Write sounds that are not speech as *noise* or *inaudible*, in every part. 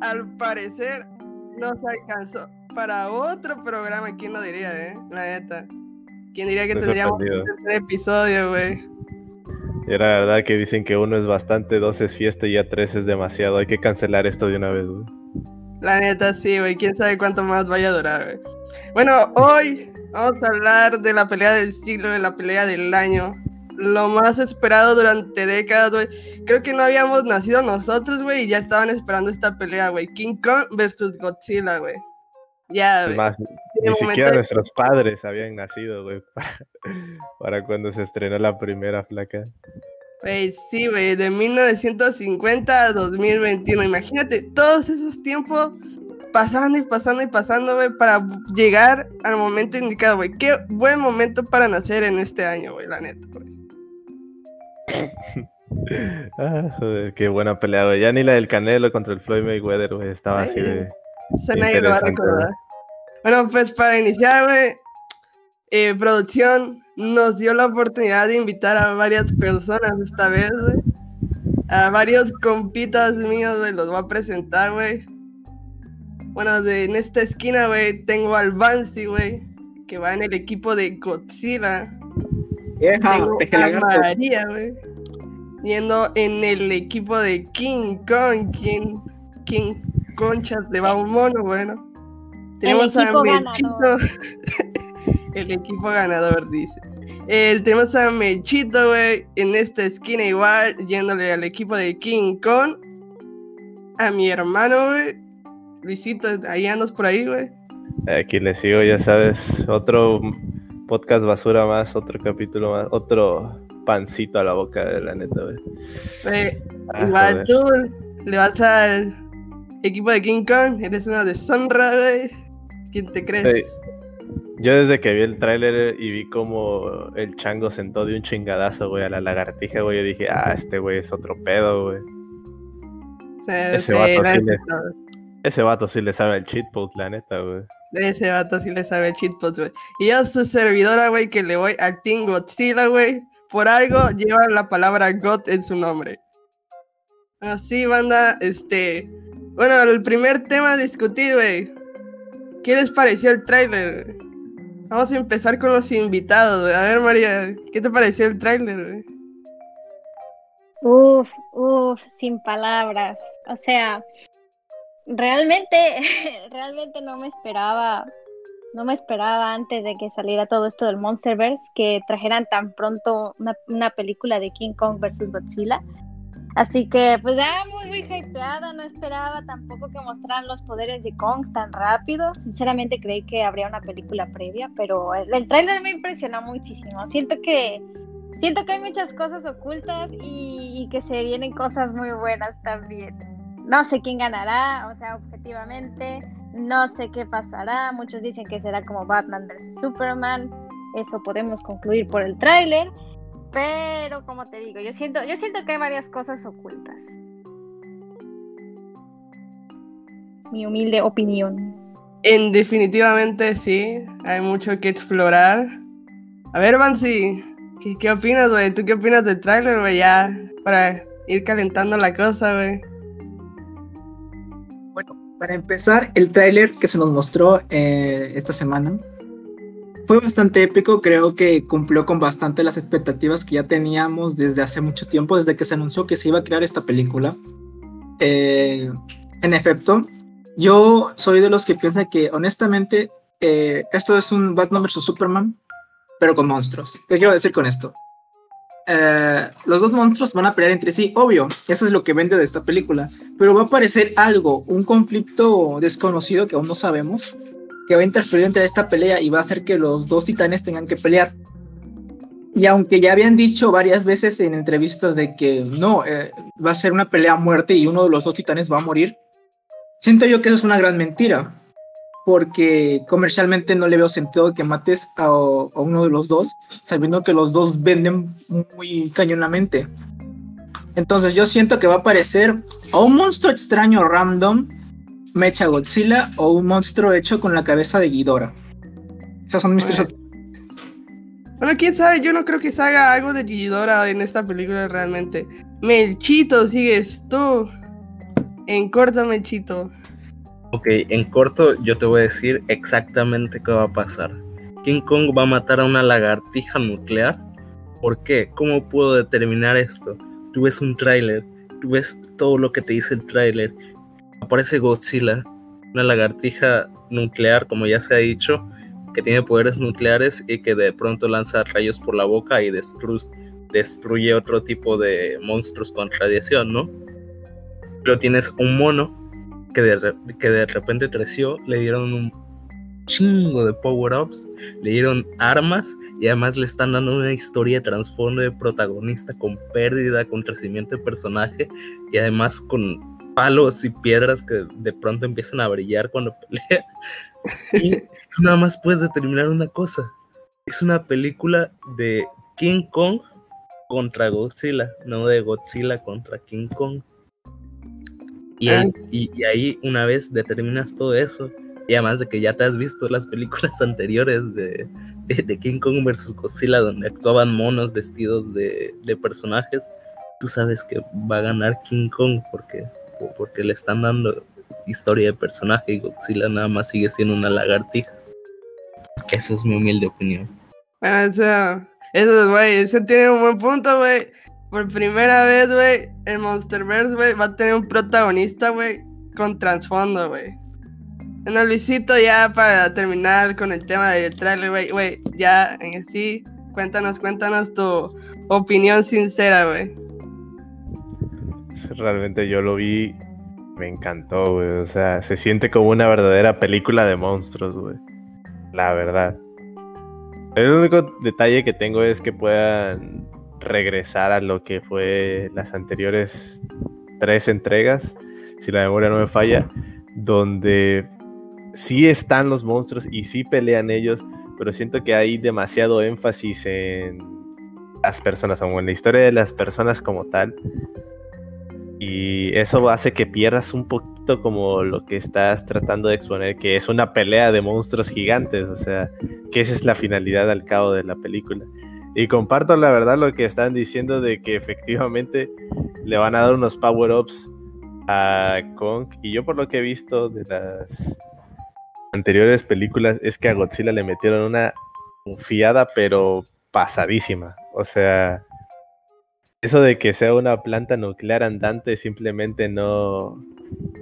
al parecer nos alcanzó para otro programa. ¿Quién lo diría, eh? La neta. ¿Quién diría que tendríamos un tercer episodio, güey? Era verdad que dicen que uno es bastante, dos es fiesta y ya tres es demasiado. Hay que cancelar esto de una vez, güey. La neta, sí, güey. Quién sabe cuánto más vaya a durar, güey. Bueno, hoy vamos a hablar de la pelea del siglo, de la pelea del año. Lo más esperado durante décadas, güey. Creo que no habíamos nacido nosotros, güey, y ya estaban esperando esta pelea, güey. King Kong versus Godzilla, güey. Ya, güey. Ni siquiera nuestros padres habían nacido, güey, *laughs* para, cuando se estrenó la primera placa. Güey, sí, güey, de 1950 a 2021. Imagínate todos esos tiempos pasando y pasando y pasando, güey, para llegar al momento indicado, güey. Qué buen momento para nacer en este año, güey, la neta, güey. *laughs* ah, joder, qué buena pelea, güey. Ya ni la del Canelo contra el Floyd Mayweather, güey, estaba así de. Eso nadie lo va a recordar. Bueno, pues para iniciar, güey, eh, producción nos dio la oportunidad de invitar a varias personas esta vez, güey. A varios compitas míos, güey, los voy a presentar, güey. Bueno, de, en esta esquina, güey, tengo al Bansi, güey, que va en el equipo de Godzilla. tengo a María, güey, yendo en el equipo de King Kong, King, King Conchas de va un mono, bueno. Tenemos a Mechito. *laughs* el equipo ganador, dice. tenemos a Mechito, güey, en esta esquina igual, yéndole al equipo de King Kong. A mi hermano, güey. Luisito, ahí andas por ahí, güey. Aquí le sigo, ya sabes. Otro podcast basura más, otro capítulo más, otro pancito a la boca de la neta, güey. Ah, igual tú le vas al equipo de King Kong, eres una deshonra, güey. ¿Quién te crees? Yo desde que vi el tráiler y vi como el chango sentó de un chingadazo, güey, a la lagartija, güey, yo dije, ah, este güey es otro pedo, güey. ese, vato sí le, ese vato sí le sabe el cheatpost, la neta, güey. Ese vato sí le sabe el cheatpost, güey. Y yo su servidora, güey, que le voy a Team Godzilla, güey, por algo lleva la palabra God en su nombre. Así, banda, este... Bueno, el primer tema a discutir, güey ¿Qué les pareció el tráiler? Vamos a empezar con los invitados. A ver, María, ¿qué te pareció el tráiler? Uf, uf, sin palabras. O sea, realmente, *laughs* realmente no me esperaba, no me esperaba antes de que saliera todo esto del Monsterverse que trajeran tan pronto una, una película de King Kong versus Godzilla. Así que, pues ya muy, muy hypeada, no esperaba tampoco que mostraran los poderes de Kong tan rápido. Sinceramente creí que habría una película previa, pero el, el tráiler me impresionó muchísimo. Siento que siento que hay muchas cosas ocultas y, y, que se vienen cosas muy buenas también. No sé quién ganará, o sea, objetivamente, no sé qué pasará. Muchos dicen que será como Batman vs. Superman. Eso podemos concluir por el tráiler. Pero como te digo, yo siento, yo siento que hay varias cosas ocultas. Mi humilde opinión. En definitivamente sí, hay mucho que explorar. A ver, Bansi, ¿qué, qué opinas, güey? ¿Tú qué opinas del tráiler, güey? Ya, para ir calentando la cosa, güey. Para empezar, el tráiler que se nos mostró eh, esta semana fue bastante épico, creo que cumplió con bastante las expectativas que ya teníamos desde hace mucho tiempo, desde que se anunció que se iba a crear esta película. Eh, en efecto, yo soy de los que piensan que honestamente eh, esto es un Batman vs. Superman, pero con monstruos. ¿Qué quiero decir con esto? Eh, los dos monstruos van a pelear entre sí, obvio, eso es lo que vende de esta película, pero va a aparecer algo, un conflicto desconocido que aún no sabemos, que va a interferir entre esta pelea y va a hacer que los dos titanes tengan que pelear. Y aunque ya habían dicho varias veces en entrevistas de que no, eh, va a ser una pelea a muerte y uno de los dos titanes va a morir, siento yo que eso es una gran mentira, porque comercialmente no le veo sentido que mates a, a uno de los dos, sabiendo que los dos venden muy cañonamente. Entonces yo siento que va a aparecer a un monstruo extraño random Mecha Godzilla o un monstruo hecho con la cabeza de Ghidorah. Esas son mis tres Bueno, quién sabe, yo no creo que se haga algo de Ghidorah en esta película realmente. Melchito, sigues tú. En corto, Mechito. Ok, en corto yo te voy a decir exactamente qué va a pasar. King Kong va a matar a una lagartija nuclear. ¿Por qué? ¿Cómo puedo determinar esto? Tú ves un tráiler, tú ves todo lo que te dice el tráiler. Aparece Godzilla, una lagartija nuclear, como ya se ha dicho, que tiene poderes nucleares y que de pronto lanza rayos por la boca y destruye otro tipo de monstruos con radiación, ¿no? Pero tienes un mono que de, que de repente creció, le dieron un chingo de power-ups, le dieron armas y además le están dando una historia de trasfondo de protagonista con pérdida, con crecimiento de personaje y además con palos y piedras que de pronto empiezan a brillar cuando pelea. Y tú nada más puedes determinar una cosa. Es una película de King Kong contra Godzilla, no de Godzilla contra King Kong. Y ahí, ah. y, ahí, una vez determinas todo eso, y además de que ya te has visto las películas *laughs* anteriores de, de, King Kong vs. Godzilla, donde actuaban monos vestidos de, de, personajes, tú sabes que va a ganar King Kong porque, porque le están dando historia de personaje y Godzilla nada más sigue siendo una lagartija. Esa es mi humilde opinión. Bueno, eso, eso, güey, ese tiene un buen punto, güey por primera vez, güey, el Monsterverse, güey, va a tener un protagonista, güey, con trasfondo, güey. Bueno, Luisito, ya para terminar con el tema del trailer, güey, güey, ya en sí, cuéntanos, cuéntanos tu opinión sincera, güey. Realmente yo lo vi, me encantó, güey. O sea, se siente como una verdadera película de monstruos, güey. La verdad. El único detalle que tengo es que puedan regresar a lo que fue las anteriores tres entregas, si la memoria no me falla, donde sí están los monstruos y sí pelean ellos, pero siento que hay demasiado énfasis en las personas, o en la historia de las personas como tal. Y eso hace que pierdas un poquito como lo que estás tratando de exponer, que es una pelea de monstruos gigantes, o sea, que esa es la finalidad al cabo de la película. Y comparto la verdad lo que están diciendo de que efectivamente le van a dar unos power-ups a Kong. Y yo por lo que he visto de las anteriores películas es que a Godzilla le metieron una fiada pero pasadísima. O sea, eso de que sea una planta nuclear andante simplemente no,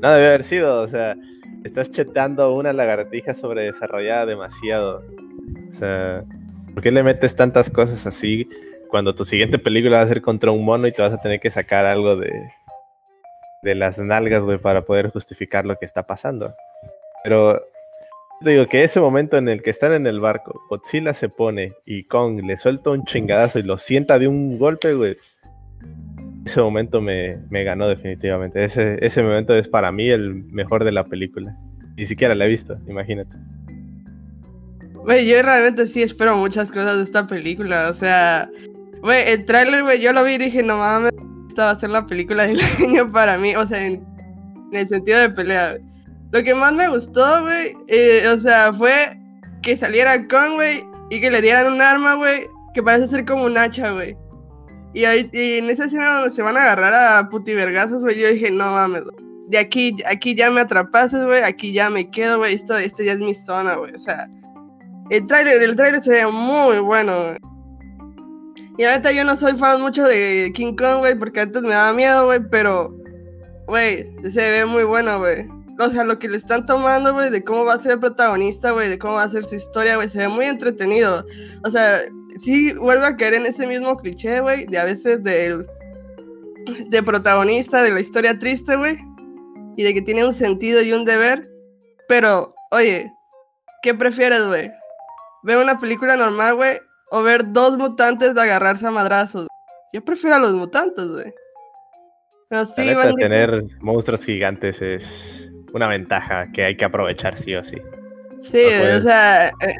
no debe haber sido. O sea, estás chetando una lagartija sobredesarrollada demasiado. O sea, ¿Por qué le metes tantas cosas así cuando tu siguiente película va a ser contra un mono y te vas a tener que sacar algo de, de las nalgas, güey, para poder justificar lo que está pasando? Pero te digo que ese momento en el que están en el barco, Godzilla se pone y Kong le suelta un chingadazo y lo sienta de un golpe, güey. Ese momento me, me ganó definitivamente. Ese, ese momento es para mí el mejor de la película. Ni siquiera la he visto, imagínate. Güey, yo realmente sí espero muchas cosas de esta película. O sea, güey, el tráiler, güey, yo lo vi y dije, no mames, esta va a ser la película del *laughs* año para mí. O sea, en, el sentido de pelea. Lo que más me gustó, güey, eh, o sea, fue que saliera con, güey, y que le dieran un arma, güey, que parece ser como un hacha, güey. Y, ahí, en esa escena donde se van a agarrar a putivergazos, güey, yo dije, no mames, de aquí, aquí ya me atrapaste, güey, aquí ya me quedo, güey, esto, esto ya es mi zona, güey, o sea, el trailer, el trailer se ve muy bueno. Y ahorita yo no soy fan mucho de King Kong, güey, porque antes me daba miedo, güey, pero, güey, se ve muy bueno, güey. O sea, lo que le están tomando, güey, de cómo va a ser el protagonista, güey, de cómo va a ser su historia, güey, se ve muy entretenido. O sea, sí vuelve a caer en ese mismo cliché, güey, de a veces del de protagonista, de la historia triste, güey, y de que tiene un sentido y un deber. Pero, oye, ¿qué prefieres, güey? Ver una película normal, güey, o ver dos mutantes de agarrarse a madrazos. Yo prefiero a los mutantes, güey. Pero sí, van tener monstruos gigantes es una ventaja que hay que aprovechar sí o sí. Sí, o sea, eh,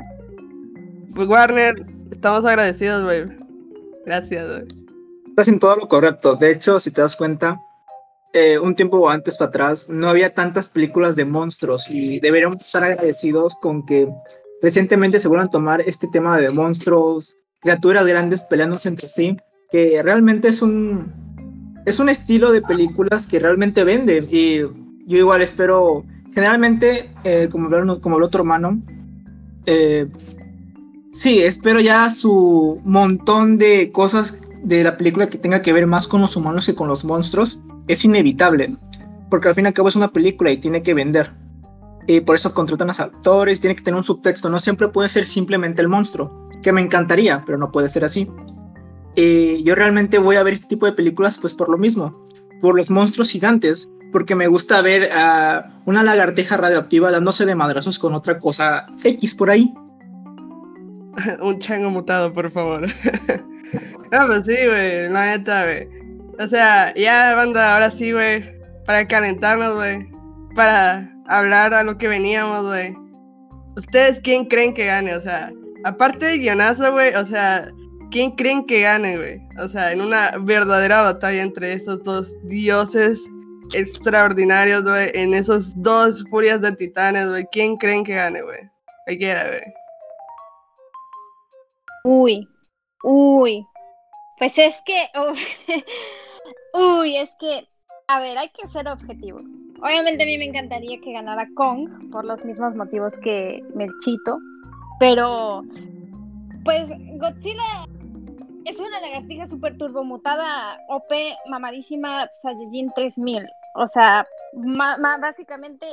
pues Warner, estamos agradecidos, güey. Gracias, güey. Estás en todo lo correcto. De hecho, si te das cuenta, eh, un tiempo antes para atrás no había tantas películas de monstruos y deberíamos estar agradecidos con que Recientemente se vuelven a tomar este tema de monstruos, criaturas grandes peleándose entre sí, que realmente es un, es un estilo de películas que realmente vende y yo igual espero, generalmente, eh, como, como el otro hermano, eh, sí, espero ya su montón de cosas de la película que tenga que ver más con los humanos que con los monstruos, es inevitable, porque al fin y al cabo es una película y tiene que vender. Por eso contratan a actores, tiene que tener un subtexto, no siempre puede ser simplemente el monstruo, que me encantaría, pero no puede ser así. Yo realmente voy a ver este tipo de películas pues por lo mismo, por los monstruos gigantes, porque me gusta ver a una lagarteja radioactiva dándose de madrazos con otra cosa X por ahí. *laughs* un chango mutado, por favor. *laughs* no, pues sí, güey, la neta, güey. O sea, ya, banda, ahora sí, güey, para calentarnos, güey, para hablar a lo que veníamos, güey. ¿Ustedes quién creen que gane? O sea, aparte de guionazo, güey, o sea, ¿quién creen que gane, güey? O sea, en una verdadera batalla entre esos dos dioses extraordinarios, güey, en esos dos furias de titanes, güey, ¿quién creen que gane, güey? Cualquiera, güey. Uy, uy. Pues es que, *laughs* uy, es que, a ver, hay que ser objetivos. Obviamente a mí me encantaría que ganara Kong por los mismos motivos que Melchito, pero pues Godzilla es una lagartija super turbomutada, OP, mamadísima, Saiyajin 3000. O sea, básicamente,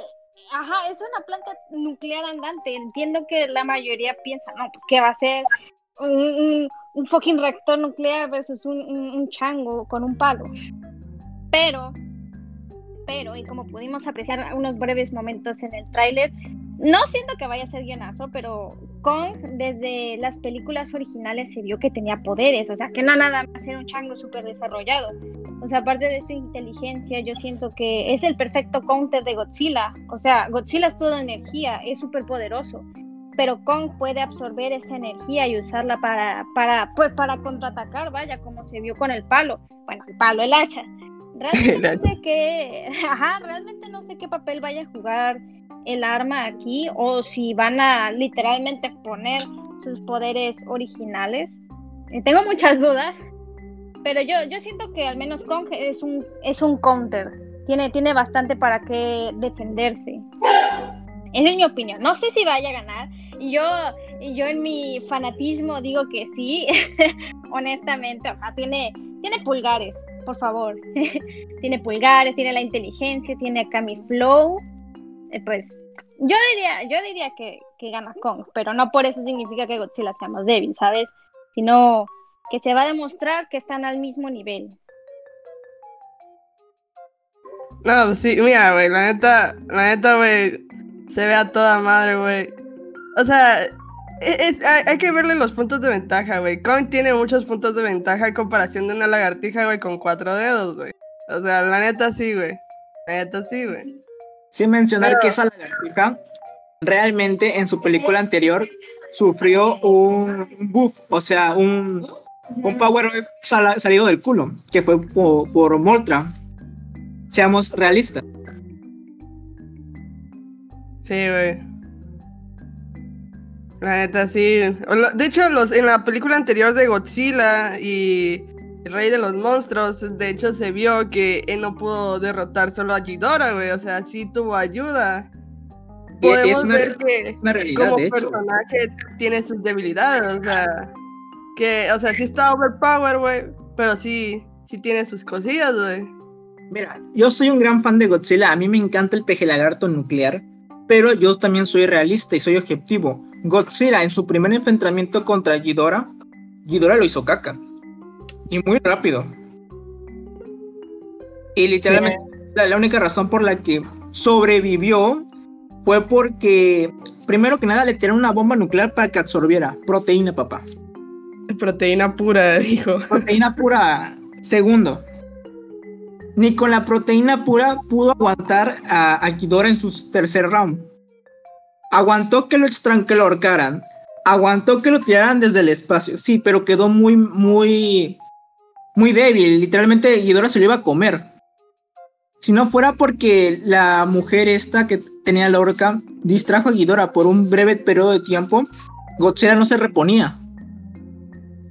ajá, es una planta nuclear andante. Entiendo que la mayoría piensa, no, pues, ¿qué va a ser? Un, fucking reactor nuclear versus un chango con un palo. Pero y como pudimos apreciar unos breves momentos en el tráiler, no siento que vaya a ser guionazo, pero Kong desde las películas originales se vio que tenía poderes, o sea, que no nada más era un chango súper desarrollado. O sea, aparte de su inteligencia, yo siento que es el perfecto counter de Godzilla. O sea, Godzilla es toda energía, es súper poderoso, pero Kong puede absorber esa energía y usarla para, para, pues, para contraatacar, vaya, como se vio con el palo. Bueno, el palo, el hacha. Realmente no *laughs* sé qué, ajá, realmente no sé qué papel vaya a jugar el arma aquí o si van a literalmente poner sus poderes originales. Eh, tengo muchas dudas, pero yo, yo siento que al menos Kong es un, es un counter. Tiene, tiene bastante para qué defenderse. Esa es mi opinión. No sé si vaya a ganar. Y yo, yo en mi fanatismo digo que sí. *laughs* Honestamente, o sea, tiene, tiene pulgares por favor. *laughs* tiene pulgares, tiene la inteligencia, tiene acá mi flow. Eh, pues yo diría, yo diría que, que, gana Kong, pero no por eso significa que Godzilla sea más débil, ¿sabes? Sino que se va a demostrar que están al mismo nivel. No, sí, mira, güey, la neta, la neta, güey, se ve a toda madre, güey. O sea, hay, que verle los puntos de ventaja, güey. Kong tiene muchos puntos de ventaja en comparación de una lagartija, güey, con cuatro dedos, güey. O sea, la neta sí, güey. La neta sí, güey. Sin mencionar que esa lagartija realmente en su película anterior sufrió un buff, o sea, un, un power salido del culo, que fue por, por Moltra. Seamos realistas. Sí, güey. La neta, sí. De hecho, los, en la película anterior de Godzilla y el Rey de los Monstruos, de hecho se vio que él no pudo derrotar solo a Ghidorah, güey. O sea, sí tuvo ayuda. Podemos ver que como personaje tiene sus debilidades, o sea, que, o sea, sí está overpower, güey, pero sí, sí tiene sus cosillas, güey. Mira, yo soy un gran fan de Godzilla, a mí me encanta el peje lagarto nuclear, pero yo también soy realista y soy objetivo. Godzilla en su primer enfrentamiento contra Ghidorah, Ghidorah lo hizo caca. Y muy rápido. Y literalmente la, única razón por la que sobrevivió fue porque, primero que nada, le tiraron una bomba nuclear para que absorbiera proteína, papá. Proteína pura, *laughs* hijo. Proteína pura. Segundo, ni con la proteína pura pudo aguantar a, a Ghidorah en su tercer round. Aguantó que lo, que lo ahorcaran. Aguantó que lo tiraran desde el espacio. Sí, pero quedó muy, muy, muy débil. Literalmente Ghidorah se lo iba a comer. Si no fuera porque la mujer esta que tenía la orca distrajo a Ghidorah por un breve periodo de tiempo, Godzilla no se reponía.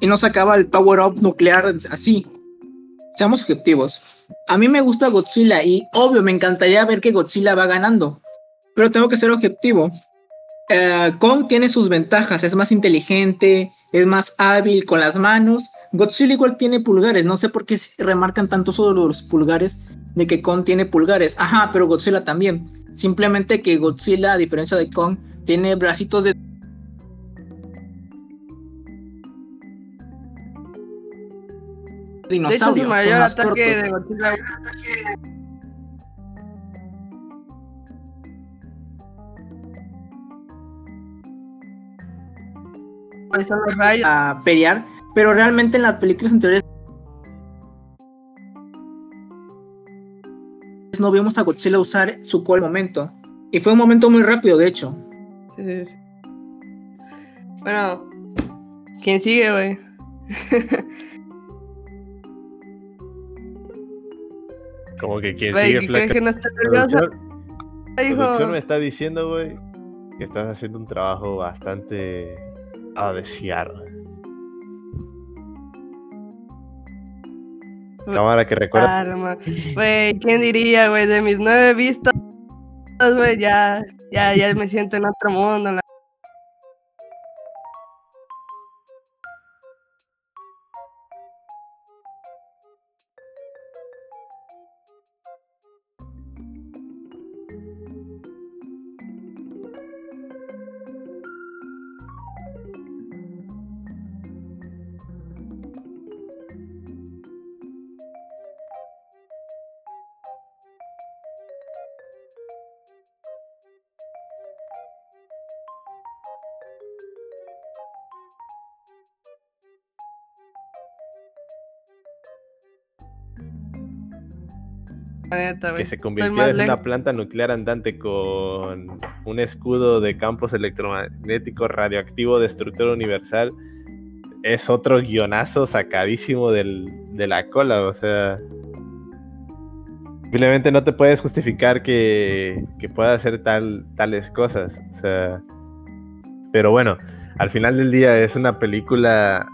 Y no sacaba el power-up nuclear así. seamos objetivos. A mí me gusta Godzilla y obvio me encantaría ver que Godzilla va ganando, pero tengo que ser objetivo. Eh, Kong tiene sus ventajas, es más inteligente, es más hábil con las manos. Godzilla igual tiene pulgares, no sé por qué remarcan tanto sobre los pulgares de que Kong tiene pulgares. Ajá, pero Godzilla también. Simplemente que Godzilla, a diferencia de Kong, tiene bracitos de De hecho, su mayor ataque de Godzilla. A pelear, pero realmente en las películas anteriores no vimos a Godzilla usar su cual momento. Y fue un momento muy rápido, de hecho. Sí, sí, sí. Bueno, ¿quién sigue, güey? *laughs* Como que quién sigue, flaca. que no está nerviosa? Producción me está diciendo, güey, que estás haciendo un trabajo bastante a desear. Cámara que recuerda. Güey, ¿quién diría, güey? De mis nueve vistas, güey, ya, ya, ya me siento en otro mundo. Que se convirtiera en una planta nuclear andante con un escudo de campos electromagnéticos radioactivo destructor universal es otro guionazo sacadísimo de la cola, o sea, simplemente no te puedes justificar que, que pueda hacer tal, tales cosas, o sea, pero bueno, al final del día es una película,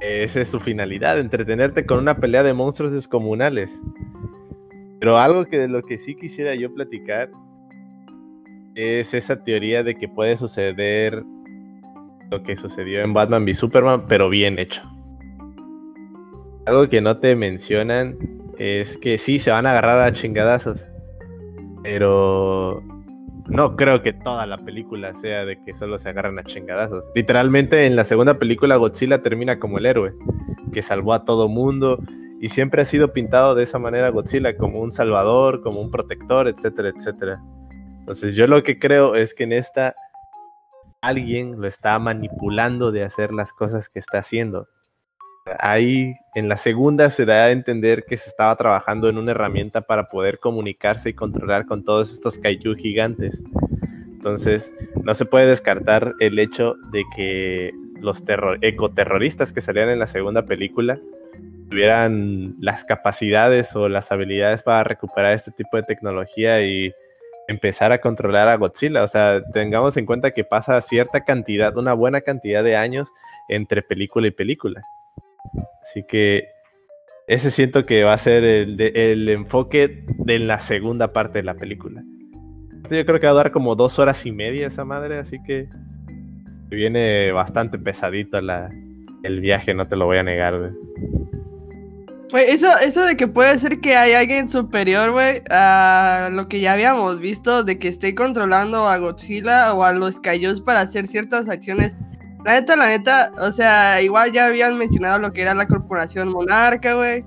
esa es su finalidad, entretenerte con una pelea de monstruos descomunales. Pero algo que de lo que sí quisiera yo platicar es esa teoría de que puede suceder lo que sucedió en Batman v Superman, pero bien hecho. Algo que no te mencionan es que sí se van a agarrar a chingadazos, pero no creo que toda la película sea de que solo se agarran a chingadazos. Literalmente en la segunda película Godzilla termina como el héroe, que salvó a todo mundo y siempre ha sido pintado de esa manera Godzilla, como un salvador, como un protector, etcétera, etcétera. Entonces yo lo que creo es que en esta alguien lo está manipulando de hacer las cosas que está haciendo. Ahí en la segunda se da a entender que se estaba trabajando en una herramienta para poder comunicarse y controlar con todos estos kaiju gigantes. Entonces no se puede descartar el hecho de que los ecoterroristas que salían en la segunda película tuvieran las capacidades o las habilidades para recuperar este tipo de tecnología y empezar a controlar a Godzilla. O sea, tengamos en cuenta que pasa cierta cantidad, una buena cantidad de años entre película y película. Así que ese siento que va a ser el, el enfoque de la segunda parte de la película. Yo creo que va a dar como dos horas y media esa madre, así que viene bastante pesadito el viaje, no te lo voy a negar. Eso, eso de que puede ser que hay alguien superior, güey, a lo que ya habíamos visto, de que esté controlando a Godzilla o a los Kaijus para hacer ciertas acciones. La neta, la neta, o sea, igual ya habían mencionado lo que era la corporación monarca, güey,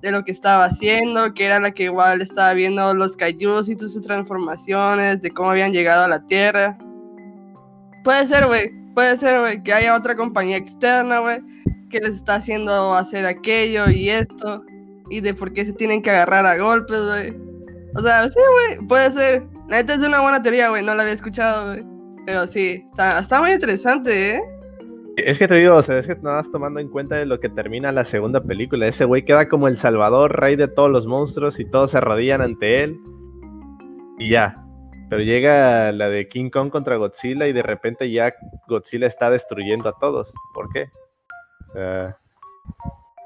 de lo que estaba haciendo, que era la que igual estaba viendo los Kaijus y todas sus transformaciones, de cómo habían llegado a la Tierra. Puede ser, güey, puede ser, güey, que haya otra compañía externa, güey, que les está haciendo hacer aquello y esto, y de por qué se tienen que agarrar a golpes, güey. O sea, sí, güey, puede ser. La neta es una buena teoría, güey, no la había escuchado, güey. Pero sí, está, está muy interesante, ¿eh? Es que te digo, o sea, es que no vas tomando en cuenta de lo que termina la segunda película. Ese güey queda como el salvador, rey de todos los monstruos y todos se arrodillan ante él. Y ya. Pero llega la de King Kong contra Godzilla y de repente ya Godzilla está destruyendo a todos. ¿Por qué?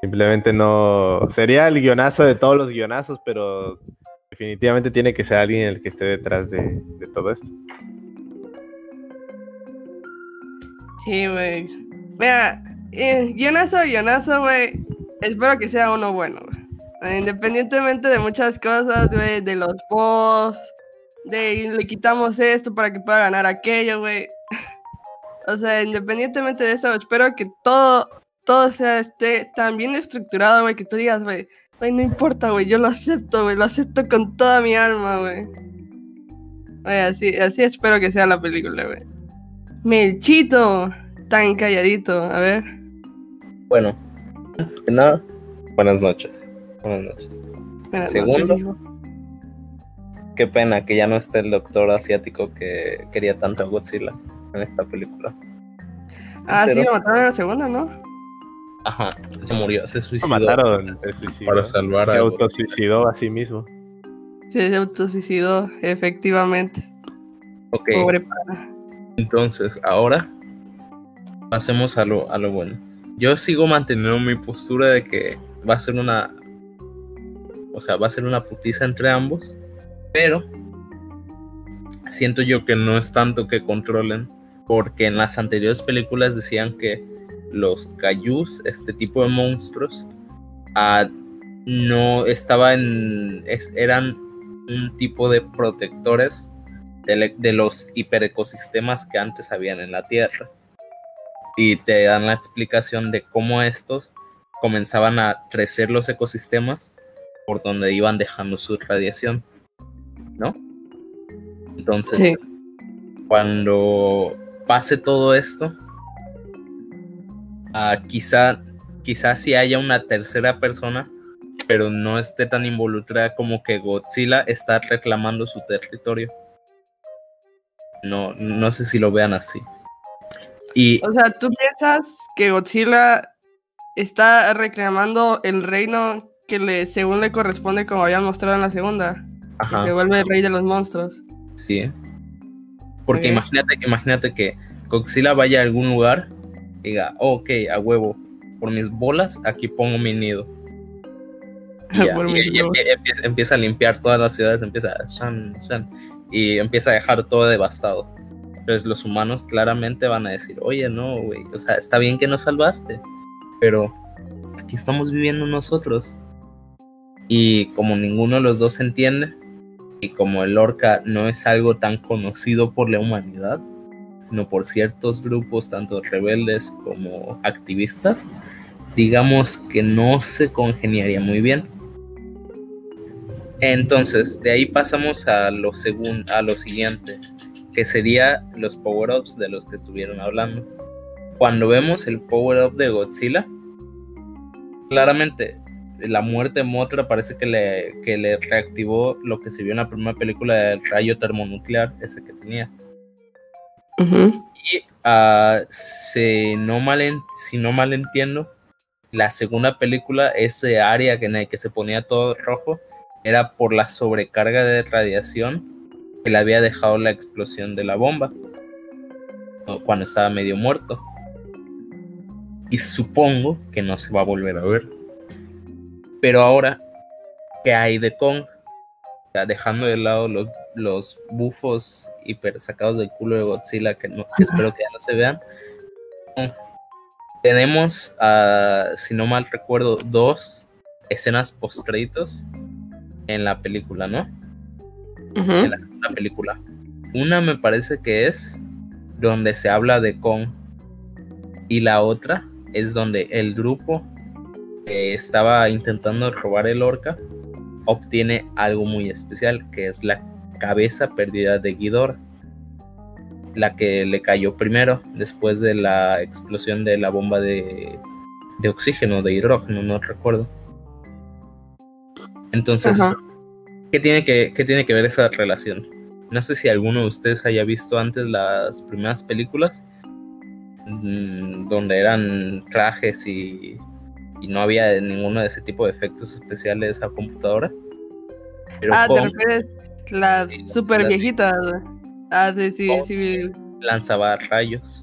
Simplemente no. Sería el guionazo de todos los guionazos, pero definitivamente tiene que ser alguien el que esté detrás de, todo esto. Sí, güey. Mira, eh, guionazo, guionazo, güey. Espero que sea uno bueno, Independientemente de muchas cosas, güey, de los boss, de le quitamos esto para que pueda ganar aquello, güey. *laughs* O sea, independientemente de eso, espero que todo, todo sea esté tan bien estructurado, güey, que tú digas, güey, güey, no importa, güey, yo lo acepto, güey, lo acepto con toda mi alma, güey. Güey, así, así espero que sea la película, güey. Melchito, tan calladito, a ver. Bueno, que nada, buenas noches. Buenas noches. Segundo, qué pena que ya no esté el doctor asiático que quería tanto a Godzilla en esta película. Ah, sí, lo mataron en la segunda, ¿no? Ajá, se murió, se suicidó. Lo mataron, se suicidó. Para salvar se autosuicidó a sí mismo. se autosuicidó, efectivamente. Ok. Pobre pana. Entonces, ahora pasemos a lo, a lo bueno. Yo sigo manteniendo mi postura de que va a ser una. O sea, va a ser una putiza entre ambos. Pero siento yo que no es tanto que controlen, porque en las anteriores películas decían que los Kaijus, este tipo de monstruos, no estaban, eran un tipo de protectores de, de los hiperecosistemas que antes habían en la Tierra. Y te dan la explicación de cómo estos comenzaban a crecer los ecosistemas por donde iban dejando su radiación. ¿no? Entonces, cuando pase todo esto, uh, quizá, quizá si haya una tercera persona, pero no esté tan involucrada como que Godzilla está reclamando su territorio. No, no sé si lo vean así. Y, o sea, ¿tú piensas que Godzilla está reclamando el reino que le, según le corresponde como había mostrado en la segunda? se vuelve el rey de los monstruos. Sí. Porque imagínate, imagínate que Godzilla vaya a algún lugar y diga, ok, a huevo, por mis bolas aquí pongo mi nido. *laughs* Y, empieza, a limpiar todas las ciudades, empieza a shan, shan, y empieza a dejar todo devastado. Entonces los humanos claramente van a decir, oye, no, güey, o sea, está bien que nos salvaste, pero aquí estamos viviendo nosotros. Y como ninguno de los dos entiende, y como el orca no es algo tan conocido por la humanidad, no por ciertos grupos, tanto rebeldes como activistas, digamos que no se congeniaría muy bien. Entonces, de ahí pasamos a lo, a lo siguiente, que sería los power-ups de los que estuvieron hablando. Cuando vemos el power-up de Godzilla, claramente la muerte de Motra parece que le, le reactivó lo que se vio en la primera película del rayo termonuclear, ese que tenía. Y uh, si, no mal si no mal entiendo, la segunda película, ese área en el que se ponía todo rojo, era por la sobrecarga de radiación que le había dejado la explosión de la bomba cuando estaba medio muerto. Y supongo que no se va a volver a ver. Pero ahora, ¿qué hay de Kong? Dejando de lado los, los bufos hiper sacados del culo de Godzilla, que, no, espero que ya no se vean. Tenemos, si no mal recuerdo, dos escenas post en la película, ¿no? En la segunda película. Una me parece que es donde se habla de Kong y la otra es donde el grupo estaba intentando robar el orca, obtiene algo muy especial, que es la cabeza perdida de Ghidorah, la que le cayó primero después de la explosión de la bomba de, de oxígeno, de hidrógeno, no recuerdo. Entonces, ¿qué tiene, que, ¿qué tiene que ver esa relación? No sé si alguno de ustedes haya visto antes las primeras películas, mm, donde eran trajes y y no había ninguno de ese tipo de efectos especiales a computadora. ah, te refieres las super viejitas. Ah, sí, sí, sí. Lanzaba rayos.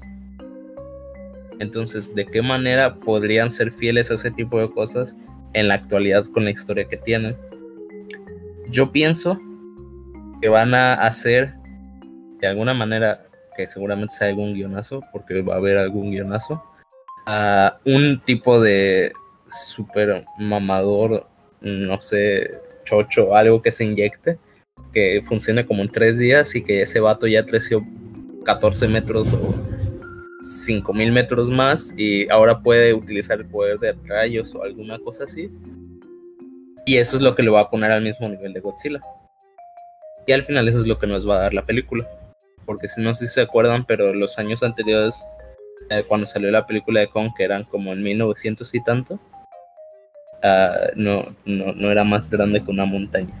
Entonces, ¿de qué manera podrían ser fieles a ese tipo de cosas en la actualidad con la historia que tienen? Yo pienso que van a hacer de alguna manera, que seguramente sea algún guionazo, porque va a haber algún guionazo, a un tipo de super mamador, no sé, chocho, algo que se inyecte, que funcione como en tres días y que ese vato ya creció 14 metros o 5000 metros más y ahora puede utilizar el poder de rayos o alguna cosa así. Y eso es lo que le va a poner al mismo nivel de Godzilla. Y al final eso es lo que nos va a dar la película. Porque si no si se acuerdan, pero los años anteriores, eh, cuando salió la película de Kong, que eran como en 1900 y tanto, ah, no, no, no era más grande que una montaña.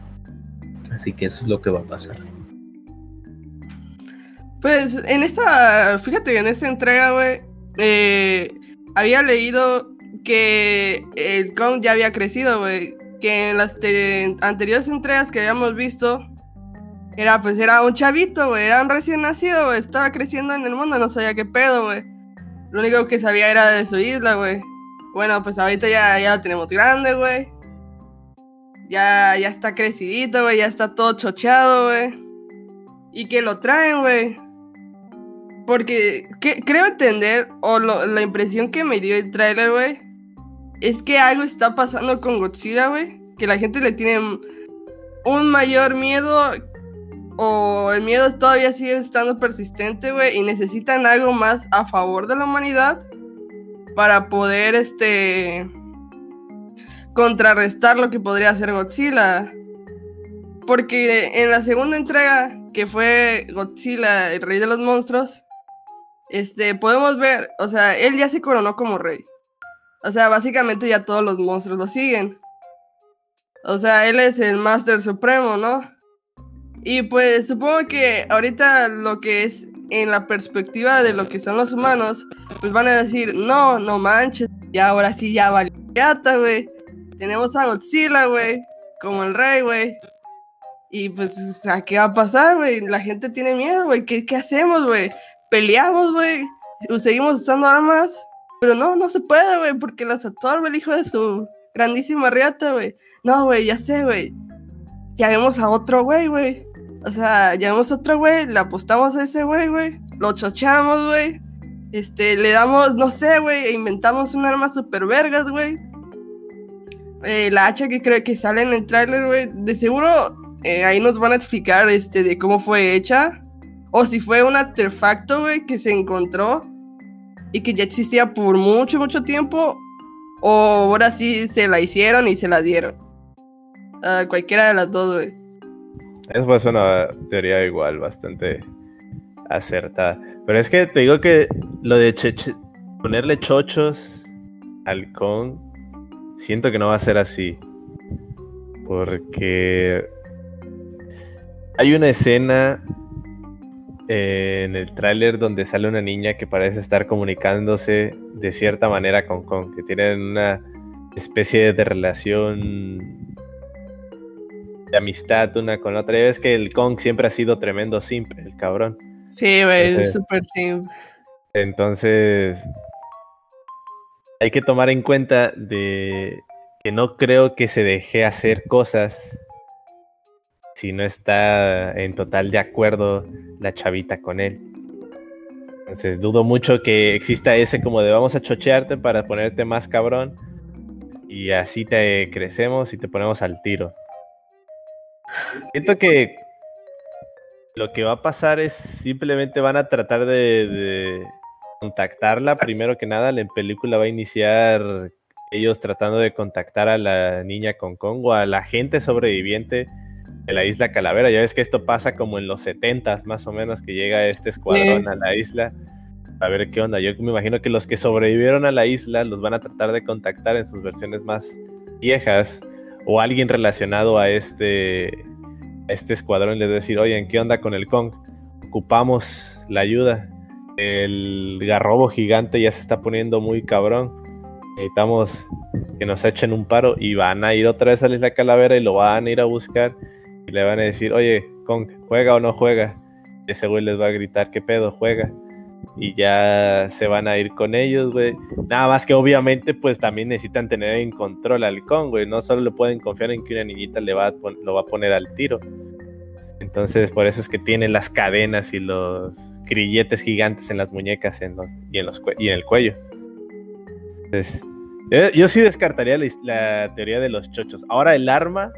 Así que eso es lo que va a pasar. Pues en esta, fíjate en esta entrega, güey, eh, había leído que el Kong ya había crecido, güey. Que en las anteriores entregas que habíamos visto, era pues era un chavito, güey, era un recién nacido, güey. Estaba creciendo en el mundo, no sabía qué pedo, güey. Lo único que sabía era de su isla, güey. Bueno, pues ahorita ya, ya lo tenemos grande, güey. Ya, ya está crecidito, güey, ya está todo chocheado, güey. Y que lo traen, güey porque creo entender, o la impresión que me dio el trailer, güey, es que algo está pasando con Godzilla, güey. Que la gente le tiene un mayor miedo, o el miedo todavía sigue estando persistente, güey, y necesitan algo más a favor de la humanidad para poder, este, contrarrestar lo que podría hacer Godzilla. Porque en la segunda entrega, que fue Godzilla, el rey de los monstruos, este, podemos ver, o sea, él ya se coronó como rey. O sea, básicamente ya todos los monstruos lo siguen. O sea, él es el Master Supremo, ¿no? Y pues supongo que ahorita lo que es en la perspectiva de lo que son los humanos, pues van a decir, no, no manches, ya ahora sí ya vale güey. Tenemos a Godzilla, güey, como el rey, güey. Y pues, sea, ¿qué va a pasar, güey? La gente tiene miedo, güey. ¿Qué, ¿Qué hacemos, güey? peleamos, güey. Seguimos usando armas. Pero no, no se puede, güey, porque las absorbe el hijo de su grandísima riata, güey. No, güey, ya sé, güey. Ya vemos a otro güey, güey. O sea, ya vemos a otro güey, le apostamos a ese güey, güey. Lo chochamos, güey. Este, le damos, no sé, güey, e inventamos un arma super vergas, güey. Eh, la hacha que creo que sale en el tráiler, güey. De seguro eh, ahí nos van a explicar, este, de cómo fue hecha. O si fue un artefacto, güey, que se encontró y que ya existía por mucho, mucho tiempo. O ahora sí se la hicieron y se la dieron. cualquiera de las dos, güey. Eso es una teoría igual, bastante acertada. Pero es que te digo que lo de ponerle chochos al con, siento que no va a ser así. Porque hay una escena en el tráiler donde sale una niña que parece estar comunicándose de cierta manera con Kong, que tienen una especie de relación de amistad una con la otra. Y ves que el Kong siempre ha sido tremendo simple, el cabrón. Sí, güey, súper simple. Entonces, hay que tomar en cuenta de que no creo que se deje hacer cosas si no está en total de acuerdo la chavita con él. Entonces dudo mucho que exista ese como de vamos a chochearte para ponerte más cabrón y así te crecemos y te ponemos al tiro. Siento que lo que va a pasar es simplemente van a tratar de, contactarla. Primero que nada, la película va a iniciar ellos tratando de contactar a la niña con Congo, a la gente sobreviviente de la isla Calavera. Ya ves que esto pasa como en los 70 más o menos que llega este escuadrón a la isla. A ver qué onda. Yo me imagino que los que sobrevivieron a la isla los van a tratar de contactar en sus versiones más viejas o alguien relacionado a este, este escuadrón les a decir, oye, ¿qué onda con el Kong? Ocupamos la ayuda. El garrobo gigante ya se está poniendo muy cabrón. Necesitamos que nos echen un paro y van a ir otra vez a la isla Calavera y lo van a ir a buscar y le van a decir, oye, Kong, ¿juega o no juega? ese güey les va a gritar, ¿qué pedo? ¿Juega? Y ya se van a ir con ellos, güey. Nada más que obviamente pues también necesitan tener en control al Kong, güey. No solo le pueden confiar en que una niñita le va lo va a poner al tiro. Entonces por eso es que tienen las cadenas y los grilletes gigantes en las muñecas en y, en los, y en el cuello. Entonces, yo, sí descartaría la, teoría de los chochos. Ahora el arma,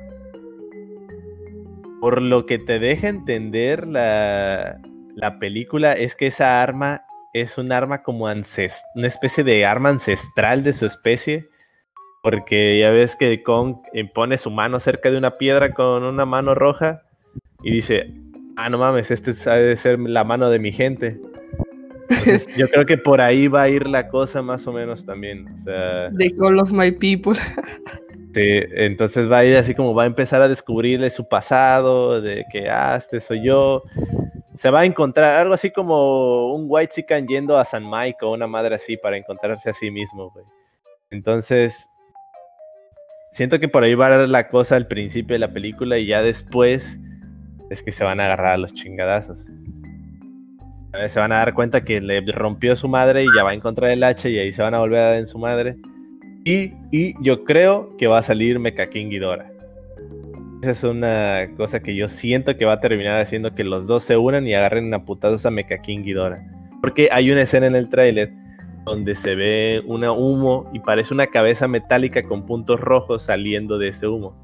por lo que te deja entender la, la película, es que esa arma es un arma como una especie de arma ancestral de su especie. Porque ya ves que Kong pone su mano cerca de una piedra con una mano roja y dice, ah, no mames, este debe ser la mano de mi gente. *laughs* yo creo que por ahí va a ir la cosa más o menos también. O sea, They call of my people. *laughs* sí, entonces va a ir así como va a empezar a descubrirle su pasado, de que, ah, este soy yo. Se va a encontrar algo así como un white chican yendo a San Mike o una madre así para encontrarse a sí mismo, güey. Entonces, siento que por ahí va a la cosa al principio de la película y ya después es que se van a agarrar a los chingadazos. Se van a dar cuenta que le rompió su madre y ya va a encontrar el hacha y ahí se van a volver a dar en su madre. Y, yo creo que va a salir Mecha King. Esa es una cosa que yo siento que va a terminar haciendo que los dos se unan y agarren a putazos a Mecha King Ghidorah. Porque hay una escena en el tráiler donde se ve un humo y parece una cabeza metálica con puntos rojos saliendo de ese humo.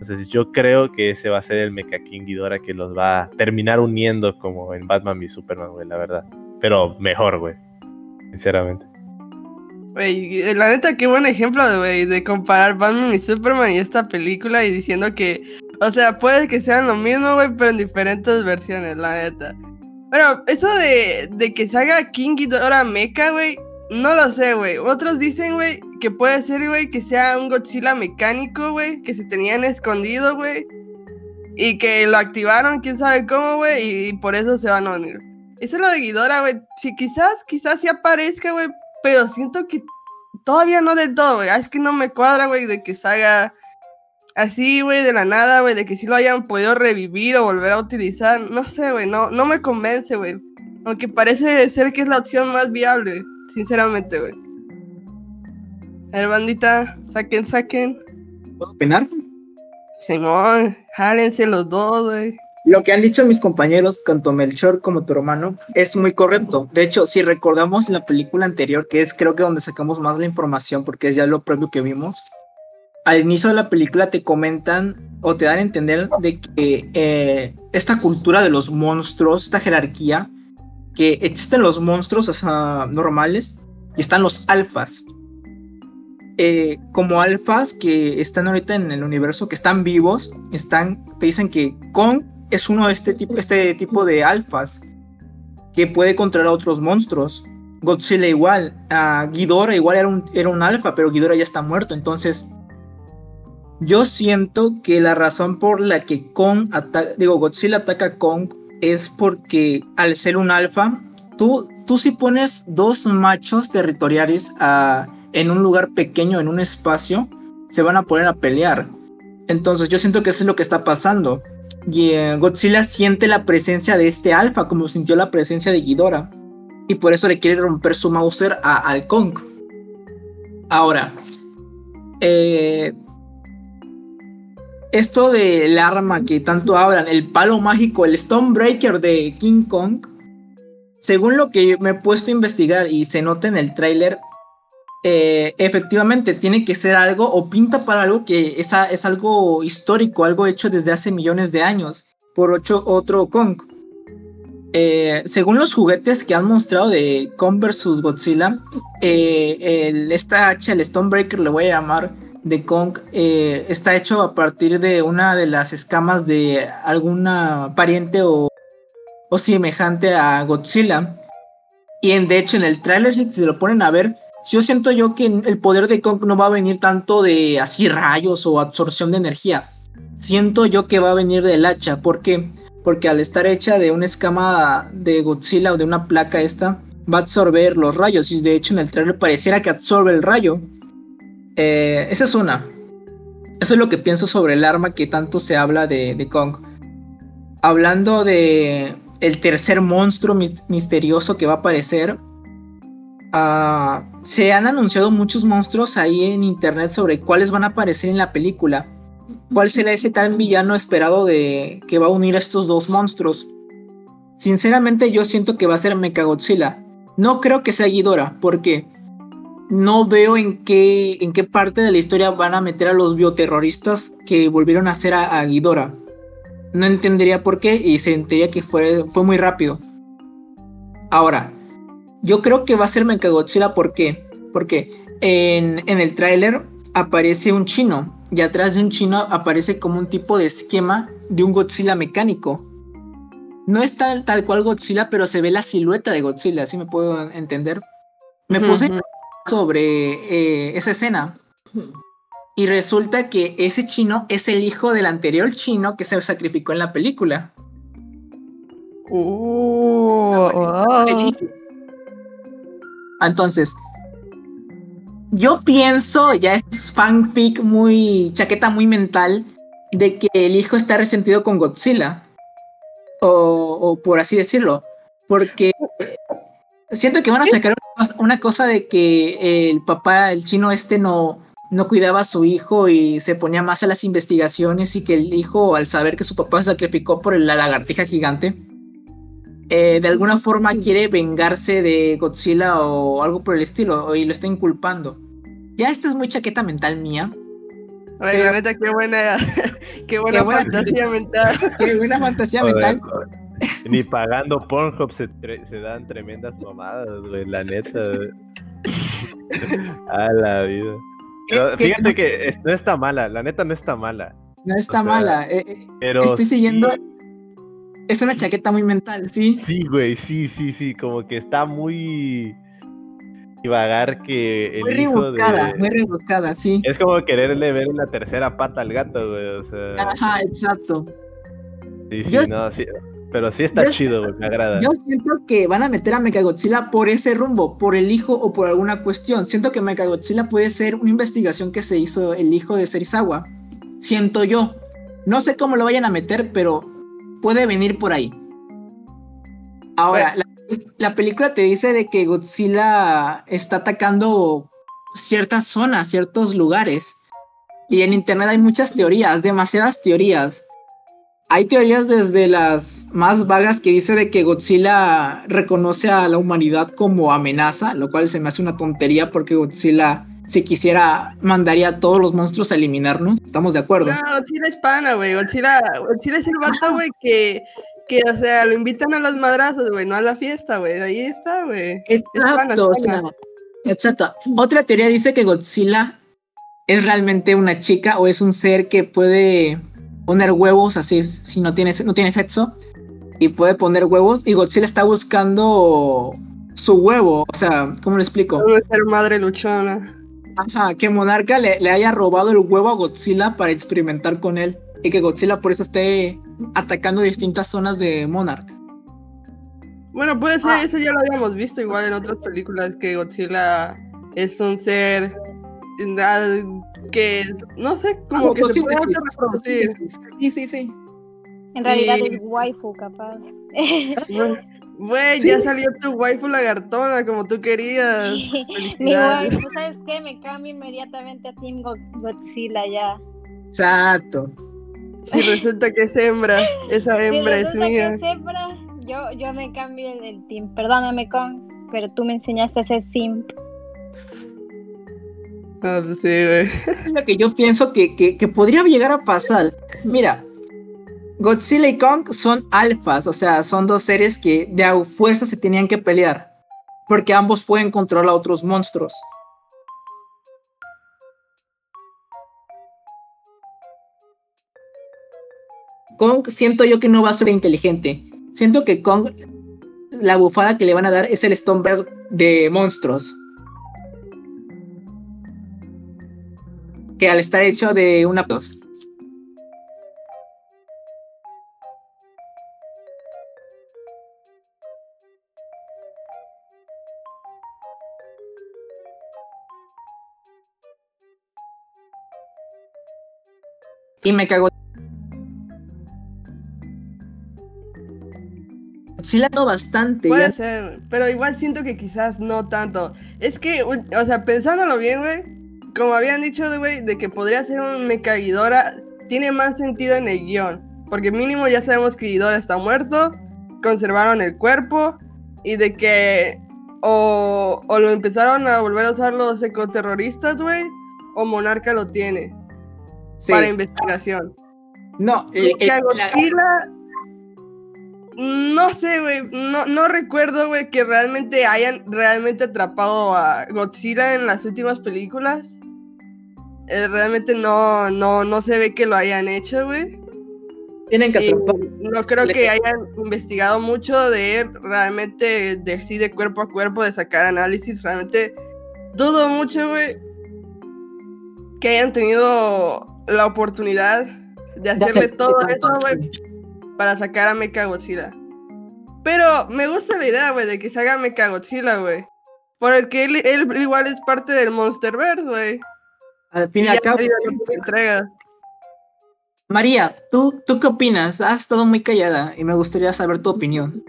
Entonces yo creo que ese va a ser el Mecha King Ghidorah que los va a terminar uniendo como en Batman y Superman, güey, la verdad. Pero mejor, güey. Sinceramente. La neta, qué buen ejemplo, de, de comparar Batman y Superman y esta película y diciendo que, o sea, puede que sean lo mismo, güey, pero en diferentes versiones, la neta. Bueno, eso de, que se haga King Ghidorah Mecha, güey, no lo sé, güey. Otros dicen, güey, que puede ser, güey, que sea un Godzilla mecánico, güey, que se tenían escondido, güey. Y que lo activaron, quién sabe cómo, güey, y, por eso se van a unir. Eso es lo de Guidora, güey. Sí, quizás, quizás sí aparezca, güey, pero siento que todavía no del todo, güey. Ah, es que no me cuadra, güey, de que salga así, güey, de la nada, güey, de que sí lo hayan podido revivir o volver a utilizar. No sé, güey, no, no me convence, güey. Aunque parece ser que es la opción más viable, sinceramente, güey. A ver, bandita, saquen, saquen. ¿Puedo opinar? Simón, jálense los dos, güey. Lo que han dicho mis compañeros, tanto Melchor como tu hermano, es muy correcto. De hecho, si recordamos la película anterior, que es creo que donde sacamos más la información, porque es ya lo propio que vimos, al inicio de la película te comentan o te dan a entender de que eh, esta cultura de los monstruos, esta jerarquía, que existen los monstruos normales y están los alfas. Eh, como alfas que están ahorita en el universo, que están vivos, están, te dicen que Kong es uno de este tipo, este tipo de alfas que puede controlar a otros monstruos. Godzilla igual, uh, igual era un, era un alfa, pero Ghidorah ya está muerto, entonces yo siento que la razón por la que Kong digo, Godzilla ataca a Kong es porque al ser un alfa, tú, tú si pones dos machos territoriales en un lugar pequeño, en un espacio, se van a poner a pelear. Entonces yo siento que eso es lo que está pasando. Eh, Godzilla siente la presencia de este alfa, como sintió la presencia de Ghidorah. Y por eso le quiere romper su Mauser a al Kong. Ahora, eh, esto del arma que tanto hablan, el palo mágico, el Stonebreaker de King Kong, según lo que me he puesto a investigar y se nota en el tráiler, eh, efectivamente tiene que ser algo o pinta para algo que es, es algo histórico, algo hecho desde hace millones de años por otro Kong. Eh, según los juguetes que han mostrado de Kong vs Godzilla, eh, el, esta hacha, el Stonebreaker, le voy a llamar, de Kong, está hecho a partir de una de las escamas de alguna pariente o, o semejante a Godzilla. Y en, de hecho en el trailer, si se lo ponen a ver, yo siento yo que el poder de Kong no va a venir tanto de así rayos o absorción de energía. Siento yo que va a venir del hacha. ¿Por qué? Porque al estar hecha de una escama de Godzilla o de una placa esta, va a absorber los rayos. Y de hecho en el trailer pareciera que absorbe el rayo. Eh, esa es una. Eso es lo que pienso sobre el arma que tanto se habla de, Kong. Hablando de, el tercer monstruo misterioso que va a aparecer. Ah, se han anunciado muchos monstruos ahí en internet sobre cuáles van a aparecer en la película. ¿Cuál será ese tal villano esperado de que va a unir a estos dos monstruos? Sinceramente yo siento que va a ser Mechagodzilla. No creo que sea Ghidorah, porque no veo en qué, en qué parte de la historia van a meter a los bioterroristas que volvieron a hacer a, Ghidorah. No entendería por qué y sentiría que fue, fue muy rápido. Ahora, yo creo que va a ser Mechagodzilla, ¿por qué? Porque en, en el tráiler aparece un chino y atrás de un chino aparece como un tipo de esquema de un Godzilla mecánico. No es tal, tal cual Godzilla, pero se ve la silueta de Godzilla, así me puedo entender. Me puse sobre eh, esa escena. Y resulta que ese chino es el hijo del anterior chino que se sacrificó en la película. Uh, Entonces, yo pienso, ya es fanfic muy, chaqueta muy mental, de que el hijo está resentido con Godzilla. O, por así decirlo. Porque siento que van a sacar una cosa de que el papá, el chino este, no, no cuidaba a su hijo y se ponía más a las investigaciones y que el hijo, al saber que su papá se sacrificó por la lagartija gigante, eh, de alguna forma quiere vengarse de Godzilla o algo por el estilo, y lo está inculpando. Ya esta es muy chaqueta mental mía. Oye, la neta, *laughs* qué buena, qué buena, fantasía mental. *laughs* Qué buena fantasía mental. Ni pagando Pornhub se, se dan tremendas mamadas, güey, la neta. *laughs* a la vida. fíjate que no está mala, la neta no está mala. No está mala. Eh, eh, pero estoy siguiendo. Es una chaqueta muy mental, ¿sí? Sí, güey, sí, sí, sí. Como que está muy. Divagar que el muy rebuscada, muy rebuscada, sí. Es como quererle ver una tercera pata al gato, güey. O sea... Ajá, exacto. Sí, sí, no, sí. Pero sí está chido, güey, me agrada. Yo siento que van a meter a Mechagodzilla por ese rumbo, por el hijo o por alguna cuestión. Siento que Mechagodzilla puede ser una investigación que se hizo el hijo de Serizawa. Siento yo. No sé cómo lo vayan a meter, pero puede venir por ahí. Ahora, la, la, película te dice de que Godzilla está atacando ciertas zonas, ciertos lugares. Y en internet hay muchas teorías, demasiadas teorías. Hay teorías desde las más vagas que dice de que Godzilla reconoce a la humanidad como amenaza, lo cual se me hace una tontería porque Godzilla si quisiera, mandaría a todos los monstruos a eliminarnos. ¿Estamos de acuerdo? No, Godzilla es pana, güey. Godzilla, Godzilla es el vato, güey, que, que, o sea, lo invitan a las madrazas, güey, no a la fiesta, güey. Ahí está, güey. Exacto, exacto. Otra teoría dice que Godzilla es realmente una chica o es un ser que puede poner huevos así si no tiene, no tiene sexo y puede poner huevos y Godzilla está buscando su huevo, o sea, ¿cómo lo explico? Puede ser madre luchona. Ajá, que Monarca le, haya robado el huevo a Godzilla para experimentar con él. Y que Godzilla por eso esté atacando distintas zonas de Monarch. Bueno, puede ser, ah. eso ya lo habíamos visto igual en otras películas, que Godzilla es un ser que, no sé, como que se puede reproducir. Sí, sí, sí. En realidad es waifu, capaz. *laughs* Güey, ya salió tu waifu lagartona como tú querías. *laughs* Mi waifu, ¿sabes qué? Me cambio inmediatamente a Team Godzilla ya. Exacto. Si resulta que es hembra, esa hembra es mía. es hembra, yo, yo me cambio el team. Perdóname, con, pero tú me enseñaste a ser simp. Ah, sí, güey. Lo que yo pienso que, que, que podría llegar a pasar. Mira, Godzilla y Kong son alfas, o sea, son dos seres que de fuerza se tenían que pelear, porque ambos pueden controlar a otros monstruos. Kong siento yo que no va a ser inteligente. Siento que Kong, la bufada que le van a dar es el Stoneberg de monstruos. Que al estar hecho de una... Y me cago. sí la bastante. Puede ser, pero igual siento que quizás no tanto. Es que, o sea, pensándolo bien, güey, como habían dicho, güey, de que podría ser un Mecha Ghidorah, tiene más sentido en el guion. Porque mínimo ya sabemos que Ghidorah está muerto, conservaron el cuerpo, y de que o, o lo empezaron a volver a usar los ecoterroristas, güey, o Monarca lo tiene para investigación. No, el, Godzilla, no sé, güey, no, no recuerdo, güey, que realmente hayan realmente atrapado a Godzilla en las últimas películas. Eh, realmente no, no, no se ve que lo hayan hecho, güey. Tienen que atrapar. No creo que hayan investigado mucho de él, realmente de sí, de cuerpo a cuerpo, de sacar análisis. Realmente dudo mucho, güey, que hayan tenido la oportunidad de hacerle todo eso, güey, para sacar a Mecha Godzilla. Pero me gusta la idea, güey, de que se haga Mecha Godzilla, güey. Por el que él, igual es parte del Monsterverse, güey. Al fin y al cabo. María, ¿tú, ¿tú qué opinas? Has estado muy callada y me gustaría saber tu opinión.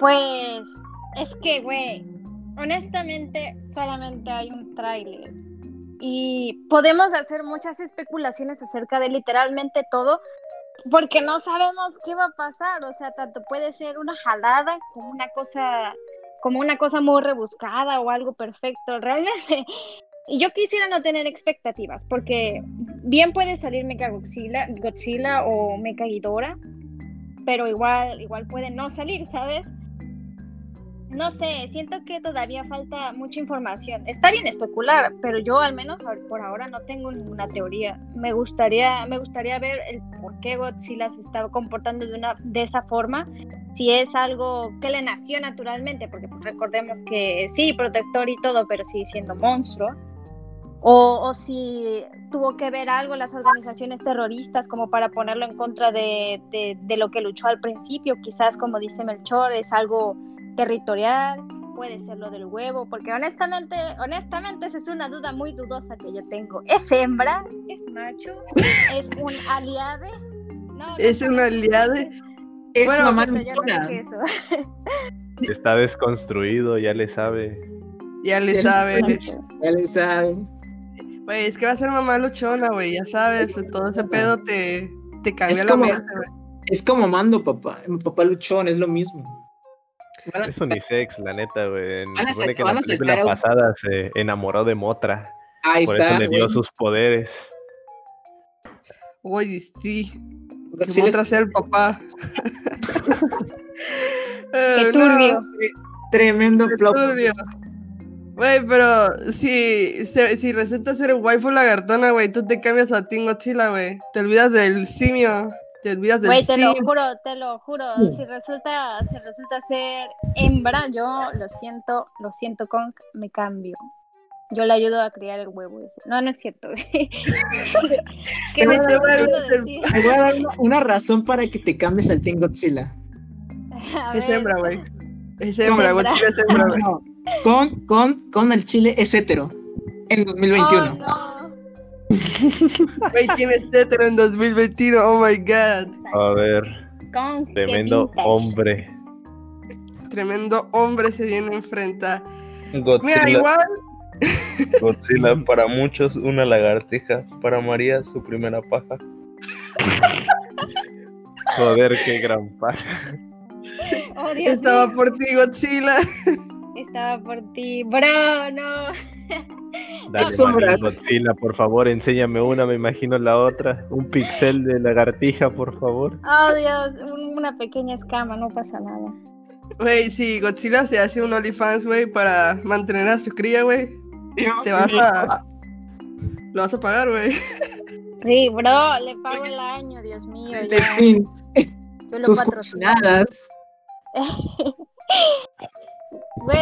Pues es que, güey, honestamente solamente hay un tráiler y podemos hacer muchas especulaciones acerca de literalmente todo porque no sabemos qué va a pasar, o sea, tanto puede ser una jalada como una cosa como una cosa muy rebuscada o algo perfecto. Realmente *laughs* yo quisiera no tener expectativas porque bien puede salir Mega Godzilla, Godzilla o Mega Ghidorah, pero igual igual puede no salir, ¿sabes? No sé, siento que todavía falta mucha información. Está bien especular, pero yo al menos por ahora no tengo ninguna teoría. Me gustaría, me gustaría ver el por qué Godzilla se está comportando de una de esa forma. Si es algo que le nació naturalmente, porque pues, recordemos que sí, protector y todo, pero sigue siendo monstruo. O, o, si tuvo que ver algo las organizaciones terroristas como para ponerlo en contra de, de, de lo que luchó al principio. Quizás, como dice Melchor, es algo territorial, puede ser lo del huevo, porque honestamente, honestamente esa es una duda muy dudosa que yo tengo. ¿Es hembra? ¿Es macho? ¿Es un aliade? No, ¿Es un aliade? Es bueno, mamá *laughs* Está desconstruido, ya le sabe. Ya le sabe. Ya le sabe. Güey, es que va a ser mamá luchona, güey, ya sabes, todo ese pedo te, te cambia la mente, güey. Es como mando, papá. Papá luchón, es lo mismo. Es unisex, la neta, güey. Supone que en la película pasada se enamoró de Motra. Ahí por eso le dio sus poderes. Oye, sí. Que Motra sea el papá. *laughs* Qué turbio. Tremendo Qué turbio. Güey, pero si, si resulta ser un waifu lagartona, güey, tú te cambias a Tingochila, güey. Te olvidas del simio. Te olvidas del Güey, te lo juro, te lo juro. Si resulta, si resulta ser hembra, yo lo siento, lo siento, con me cambio. Yo le ayudo a criar el huevo No, no es cierto. *laughs* te, voy a dar una, razón para que te cambies al Team Godzilla. *laughs* Es hembra, güey. Es hembra, Godzilla es hembra, güey. Con, con, con el chile es hetero. En 2021. no. Güey, ¿quién es hetero en 2021? Oh my god. A ver. Tremendo hombre. Tremendo hombre se viene a enfrentar. Godzilla. Mira, igual. Godzilla, para muchos, una lagartija. Para María, su primera paja. *laughs* Joder, qué gran paja. Oh, Estaba por ti, Godzilla. Estaba por ti, bro, no. *laughs* Dale, Godzilla, por favor, enséñame una, me imagino la otra. Un pixel de lagartija, por favor. Oh, Dios, una pequeña escama, no pasa nada. Güey, si Godzilla se hace un OnlyFans, güey, para mantener a su cría, güey, te vas a... Lo vas a pagar, güey. *laughs* Sí, bro, le pago el año, Dios mío. Ya. Yo lo Sus *laughs* Güey,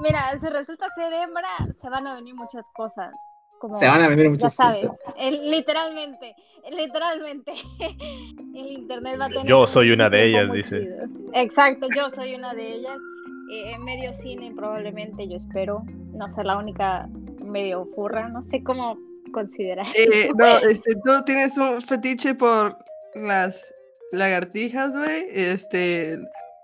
mira, si resulta ser hembra, se van a venir muchas cosas. Como, se van a venir muchas cosas. literalmente, literalmente. *laughs* el internet va a tener. Yo soy una de ellas, dice. Exacto, yo soy una de ellas. Eh, medio cine, probablemente, yo espero. No ser la única medio furra, no sé cómo considerar. Eh, no, este, tú tienes un fetiche por las lagartijas, güey. Este,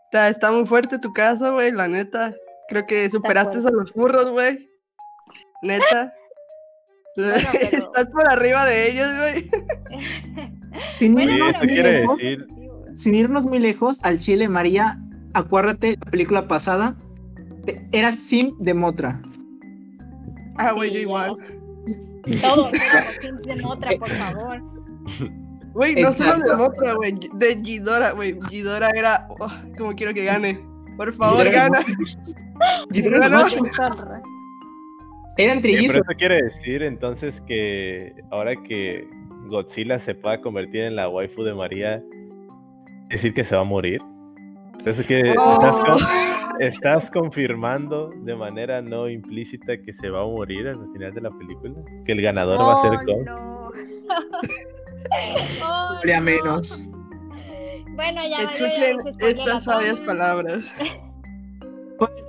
está, está muy fuerte tu caso, güey, la neta. Creo que superaste a los burros, güey. Neta. *laughs* *laughs* Estás por arriba de ellos, güey. *laughs* Sin, Bueno, irnos muy lejos, decir, sin irnos muy lejos, al Chile, María, acuérdate, la película pasada, era Sim de Motra. Ah, güey, Sí, yo igual. Todos éramos Sims de otra, por favor. Güey, no solo de. Motra, güey, de Gidora, güey. Gidora era, oh, como quiero que gane. Por favor, gana. Gana. Motra. Deshonra. Eran trillizos. pero eso quiere decir entonces que ahora que Godzilla se pueda convertir en la waifu de María, decir que se va a morir. Eso quiere, Oh. estás, con- estás confirmando de manera no implícita que se va a morir al final de la película, que el ganador va a ser Kong. no. *laughs* Oh, menos. Bueno, ya Escuchen estas sabias palabras. *laughs*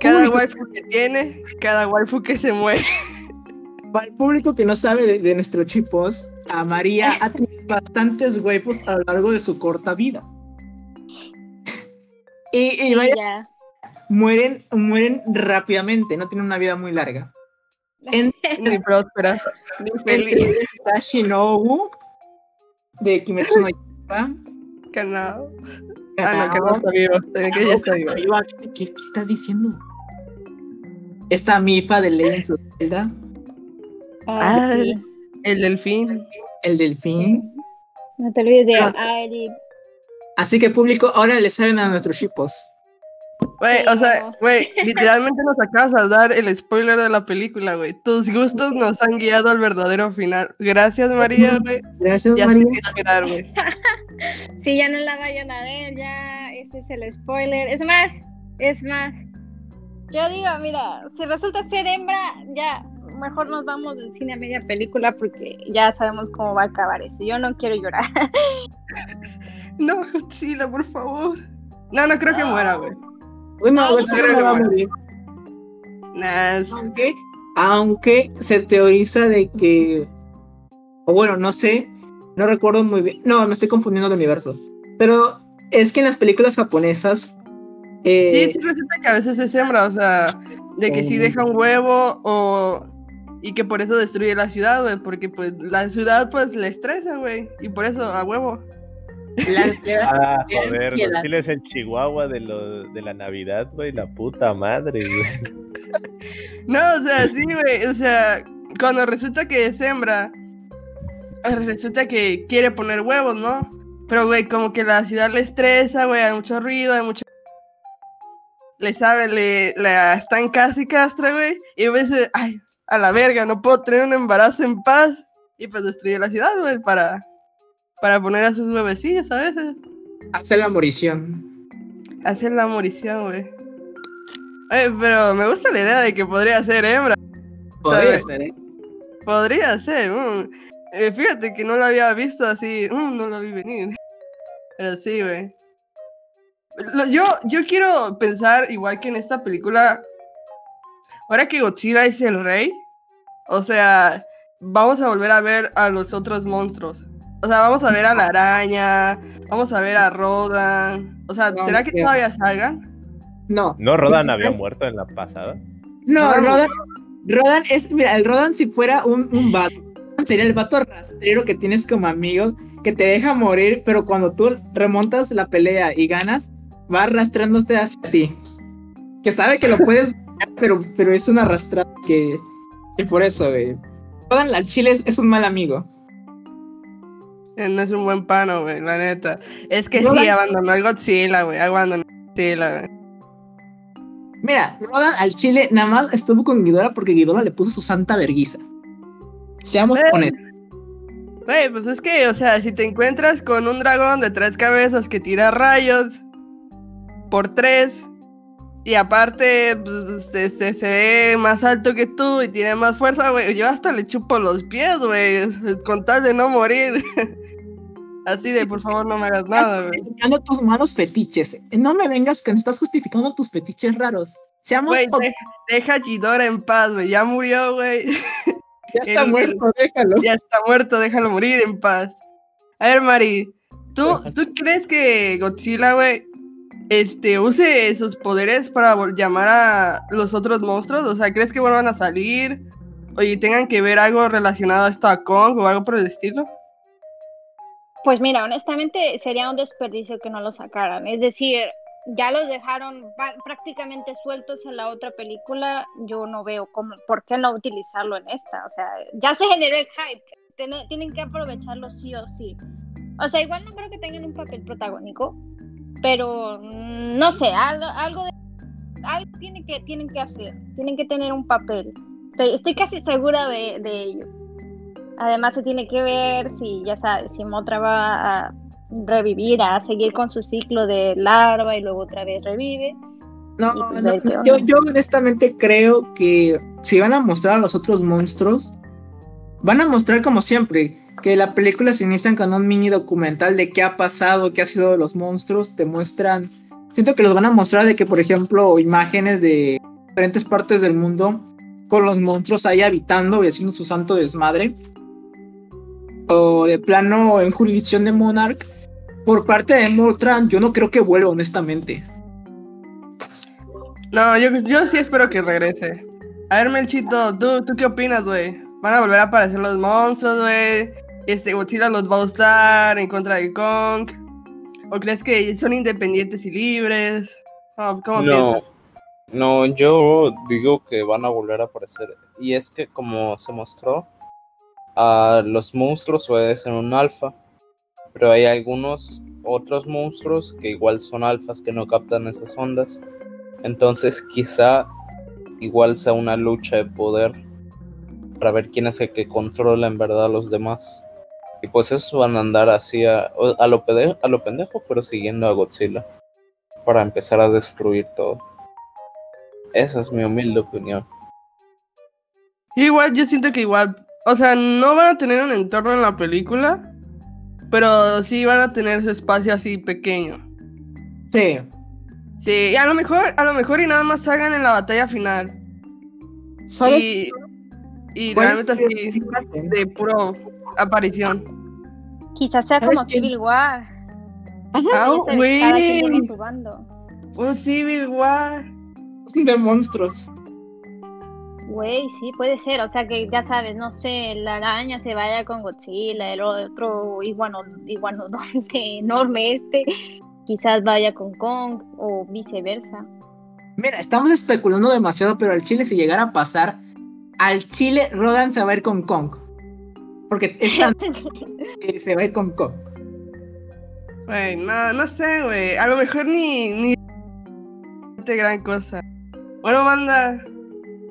Cada público- waifu que tiene, cada waifu que se muere. *laughs* Para el público que no sabe de, de nuestro chipos, a María ha *laughs* tenido bastantes waifus a lo largo de su corta vida. Y, vaya, mueren, mueren rápidamente, no tienen una vida muy larga. Ni próspera, ni feliz. está Shinobu de Kimetsu no Yaiba. Kanao. Ah, no, que no está vivo. Se ve que ya está vivo. Yaiba, ¿Qué, qué- qué estás diciendo? Esta Mifa de Legends of Zelda, Ah, Ah, sí. El delfín. el delfín. No te olvides de Ah. Ari. Así que público, ahora le saben a nuestros chipos. Güey, Sí, o sea, güey, *laughs* literalmente nos acabas de dar el spoiler de la película, güey. Tus gustos nos han guiado al verdadero final. Gracias, María, güey. Gracias, Ya María. esperar, güey. *laughs* Si ya no la vayan a ver, ya ese es el spoiler. Es más, es más. Yo digo, mira, si resulta ser hembra, ya mejor nos vamos del cine a media película porque ya sabemos cómo va a acabar eso. Yo no quiero llorar. *laughs* No, Godzilla, por favor. No, no creo que muera, güey. Bueno, No, va a morir. Nah, Aunque, aunque se teoriza de que, o bueno, no sé, no recuerdo muy bien. No, me estoy confundiendo de universo. Pero es que en las películas japonesas. eh, Sí, sí resulta que a veces es hembra, o sea, de que sí deja un huevo o... Y que por eso destruye la ciudad, güey, porque pues la ciudad pues le estresa, güey, y por eso a huevo. La ansiedad- Ah, joder, ansiedad. Godzilla es el Chihuahua de, lo, de la Navidad, güey, la puta madre, güey. No, o sea, sí, güey, o sea, cuando resulta que es hembra, eh, resulta que quiere poner huevos, ¿no? Pero, güey, como que la ciudad le estresa, güey, hay mucho ruido, hay mucho... Le sabe, le, la están casi castra, güey, y a veces, ay, a la verga, no puedo tener un embarazo en paz. Y pues destruye la ciudad, güey, para, para poner a sus huevecillos a veces. hace la morición. Hacer la morición, güey. Pero me gusta la idea de que podría ser hembra. Podría ser, ¿eh? Podría ser. mm. Eh, fíjate que no lo había visto así. mm, no lo vi venir. Pero sí, güey. Yo, yo quiero pensar, igual que en esta película, ahora que Godzilla es el rey, o sea, vamos a volver a ver a los otros monstruos. O sea, vamos a ver a la araña, vamos a ver a Rodan. O sea, No, ¿será que todavía salgan? No, ¿No Rodan había muerto en la pasada? no, Rodan- Rodan, es, mira, el Rodan si fuera un, un vato, sería el vato rastrero que tienes como amigo, que te deja morir, pero cuando tú remontas la pelea y ganas, va arrastrándote hacia ti. Que sabe que lo puedes *laughs* pero, pero es una arrastrada que, que por eso, güey. Rodan al chile es, es un mal amigo. No es un buen pano, güey, la neta. Es que sí, abandonó el Godzilla, güey. Abandonó el Godzilla, güey. Mira, Rodan al chile nada más estuvo con Ghidorah porque Ghidorah le puso su santa verguiza. Seamos Eh. honestos. Güey, pues es que, o sea, si te encuentras con un dragón de tres cabezas que tira rayos por tres, y aparte pues, se, se- se ve más alto que tú y tiene más fuerza, güey, yo hasta le chupo los pies, güey, con tal de no morir. *laughs* Así de, por favor, no me hagas nada, Estás güey. justificando tus malos fetiches. No me vengas que estás justificando tus fetiches raros. Seamos hon- deja, deja a Ghidorah en paz, güey, ya murió, güey. *laughs* ya está el- muerto, déjalo. Ya está muerto, déjalo morir en paz. A ver, Mari, ¿Tú, ¿Tú crees que Godzilla, güey, este, use sus poderes para llamar a los otros monstruos? O sea, ¿crees que vuelvan a salir? Oye, tengan que ver algo relacionado a esto a Kong o algo por el estilo? Pues mira, honestamente sería un desperdicio que no lo sacaran. Es decir, ya los dejaron prácticamente sueltos en la otra película. Yo no veo cómo, por qué no utilizarlo en esta. O sea, ya se generó el hype. tienen que aprovecharlo sí o sí. O sea, igual no creo que tengan un papel protagónico, pero mm, no sé, algo, algo, de, algo tiene que, tienen que hacer. Tienen que tener un papel. Estoy, casi segura de, ello. Además se tiene que ver si, ya sabes, si Motra va a revivir, a seguir con su ciclo de larva y luego otra vez revive. No, pues yo, yo, honestamente creo que si van a mostrar a los otros monstruos, van a mostrar como siempre, que la película se inicia con un mini documental de qué ha pasado, qué ha sido de los monstruos, te muestran, siento que los van a mostrar de que, por ejemplo, imágenes de diferentes partes del mundo con los monstruos ahí habitando y haciendo su santo desmadre. O de plano en jurisdicción de Monarch. Por parte de Motran, yo no creo que vuelva, honestamente. No, yo, yo sí espero que regrese. A ver, Melchito, ¿tú, ¿tú qué opinas, güey? ¿Van a volver a aparecer los monstruos, güey? Este, Godzilla los va a usar en contra de Kong. ¿O crees que son independientes y libres? ¿Cómo, no, no, yo digo que van a volver a aparecer. Y es que como se mostró, a los monstruos puede ser un alfa. Pero hay algunos otros monstruos que igual son alfas que no captan esas ondas. Entonces quizá igual sea una lucha de poder para ver quién es el que controla en verdad a los demás. Y pues eso van a andar así a, a, lo, a lo pendejo, pero siguiendo a Godzilla. Para empezar a destruir todo. Esa es mi humilde opinión. Igual, yo siento que igual, o sea, no van a tener un entorno en la película, pero sí van a tener su espacio así pequeño. Sí. Sí, y a lo mejor, a lo mejor y nada más salgan en la batalla final. ¿Sabes? Y, y realmente así, de puro aparición. Quizás sea como Civil War. Güey. Un Civil War. *laughs* de monstruos. Güey, sí, puede ser. O sea, que ya sabes, no sé, la araña se vaya con Godzilla, el otro iguanodonte *laughs* enorme este, quizás vaya con Kong o viceversa. Mira, estamos especulando demasiado, pero al Chile si llegara a pasar, al Chile Rodan se va a ir con Kong. Porque es *laughs* que se va a ir con. Güey, no, no sé, güey. A lo mejor ni, ni gran cosa. Bueno, banda,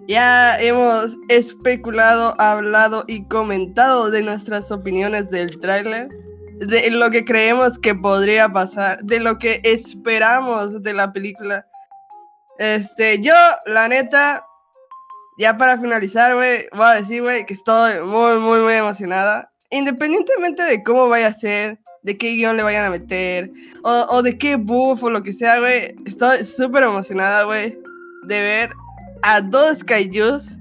ya hemos especulado, hablado y comentado de nuestras opiniones del tráiler, de lo que creemos que podría pasar, de lo que esperamos de la película. Este, yo, la neta, ya para finalizar, güey, voy a decir, güey, que estoy muy, muy, muy emocionada. Independientemente de cómo vaya a ser, de qué guion le vayan a meter, o, de qué buff o lo que sea, güey, estoy súper emocionada, güey, de ver a dos kaijus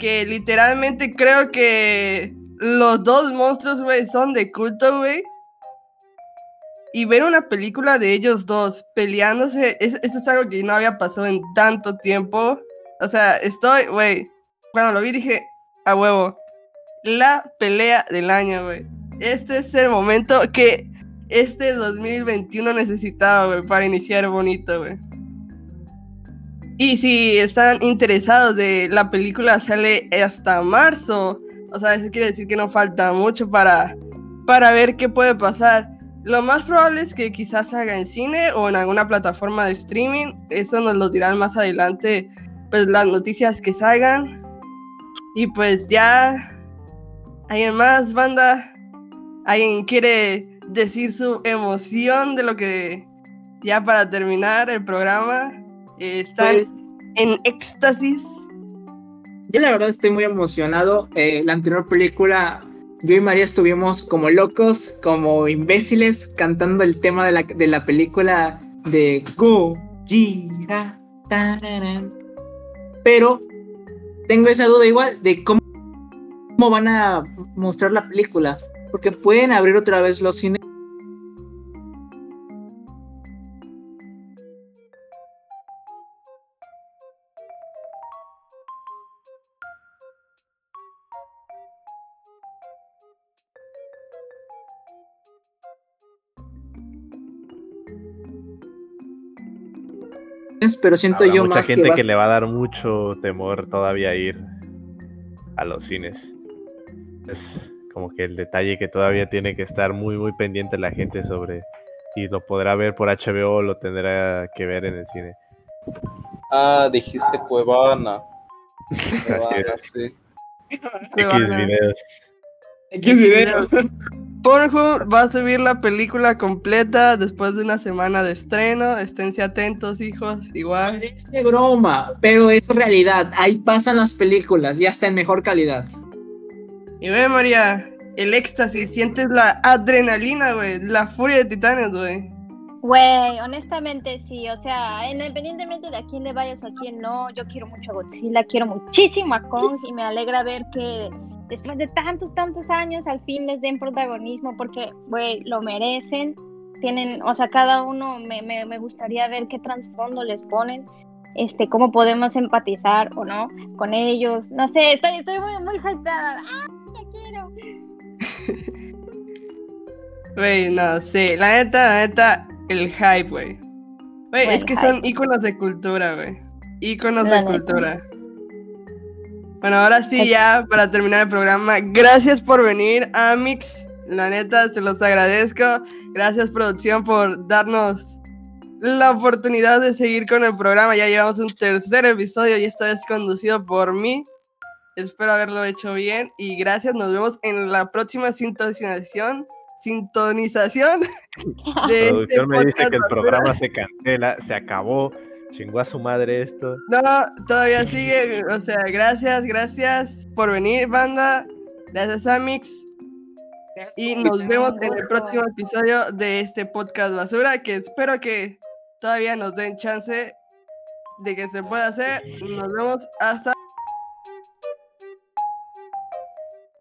que literalmente creo que los dos monstruos, güey, son de culto, güey. Y ver una película de ellos dos peleándose, eso es algo que no había pasado en tanto tiempo. O sea, estoy, güey, cuando lo vi dije, a huevo, la pelea del año, güey. Este es el momento que este 2021 necesitaba, güey, para iniciar bonito, güey. Y si están interesados de la película sale hasta marzo. O sea, eso quiere decir que no falta mucho para, para ver qué puede pasar. Lo más probable es que quizás salga en cine o en alguna plataforma de streaming. Eso nos lo dirán más adelante, pues las noticias que salgan. Y pues ya, ¿alguien más, banda? ¿Alguien quiere decir su emoción de lo que ya para terminar el programa? están pues, en éxtasis. Yo la verdad estoy muy emocionado. Eh, la anterior película, yo y María estuvimos como locos, como imbéciles, cantando el tema de la, de la película de Gojira. Pero tengo esa duda igual de cómo, cómo van a mostrar la película. Porque pueden abrir otra vez los cines pero siento Habrá yo mucha más gente que, le va a dar mucho temor todavía ir a los cines. Es como que el detalle que todavía tiene que estar muy, muy pendiente la gente sobre si lo podrá ver por HBO o lo tendrá que ver en el cine. Ah, dijiste Cuevana. *laughs* Cuevana, sí. X videos. X video. Pornhub va a subir la película completa después de una semana de estreno. Esténse atentos, hijos. Igual. Parece broma, pero es realidad. Ahí pasan las películas, ya está en mejor calidad. Y ve, María, el éxtasis. Sientes la adrenalina, güey. La furia de titanes, güey. Güey, honestamente sí, o sea, independientemente de a quién le vayas o a quién no, yo quiero mucho a Godzilla, quiero muchísimo a Kong y me alegra ver que después de tantos, tantos años al fin les den protagonismo porque, güey, lo merecen. Tienen, o sea, cada uno me, me, me gustaría ver qué trasfondo les ponen, este, cómo podemos empatizar o no con ellos. No sé, estoy, estoy muy, muy hypeada. ¡Ah, ya quiero! *laughs* Güey, no, sí. La neta, la neta, el hype, güey. Güey, es que hype. son íconos de cultura, güey. Íconos La de neta. cultura. Bueno, ahora sí, ya para terminar el programa, gracias por venir, Amix. La neta, se los agradezco. Gracias, producción, por darnos la oportunidad de seguir con el programa. Ya llevamos un tercer episodio y esta vez conducido por mí. Espero haberlo hecho bien y gracias. Nos vemos en la próxima sintonización. Sintonización *laughs* de este producción me dice que el programa se cancela, se acabó. Chingó a su madre esto. No, todavía sigue. O sea, gracias, gracias por venir, banda. Gracias, Amix. Y nos vemos en el próximo episodio de este podcast basura, que espero que todavía nos den chance de que se pueda hacer. Nos vemos hasta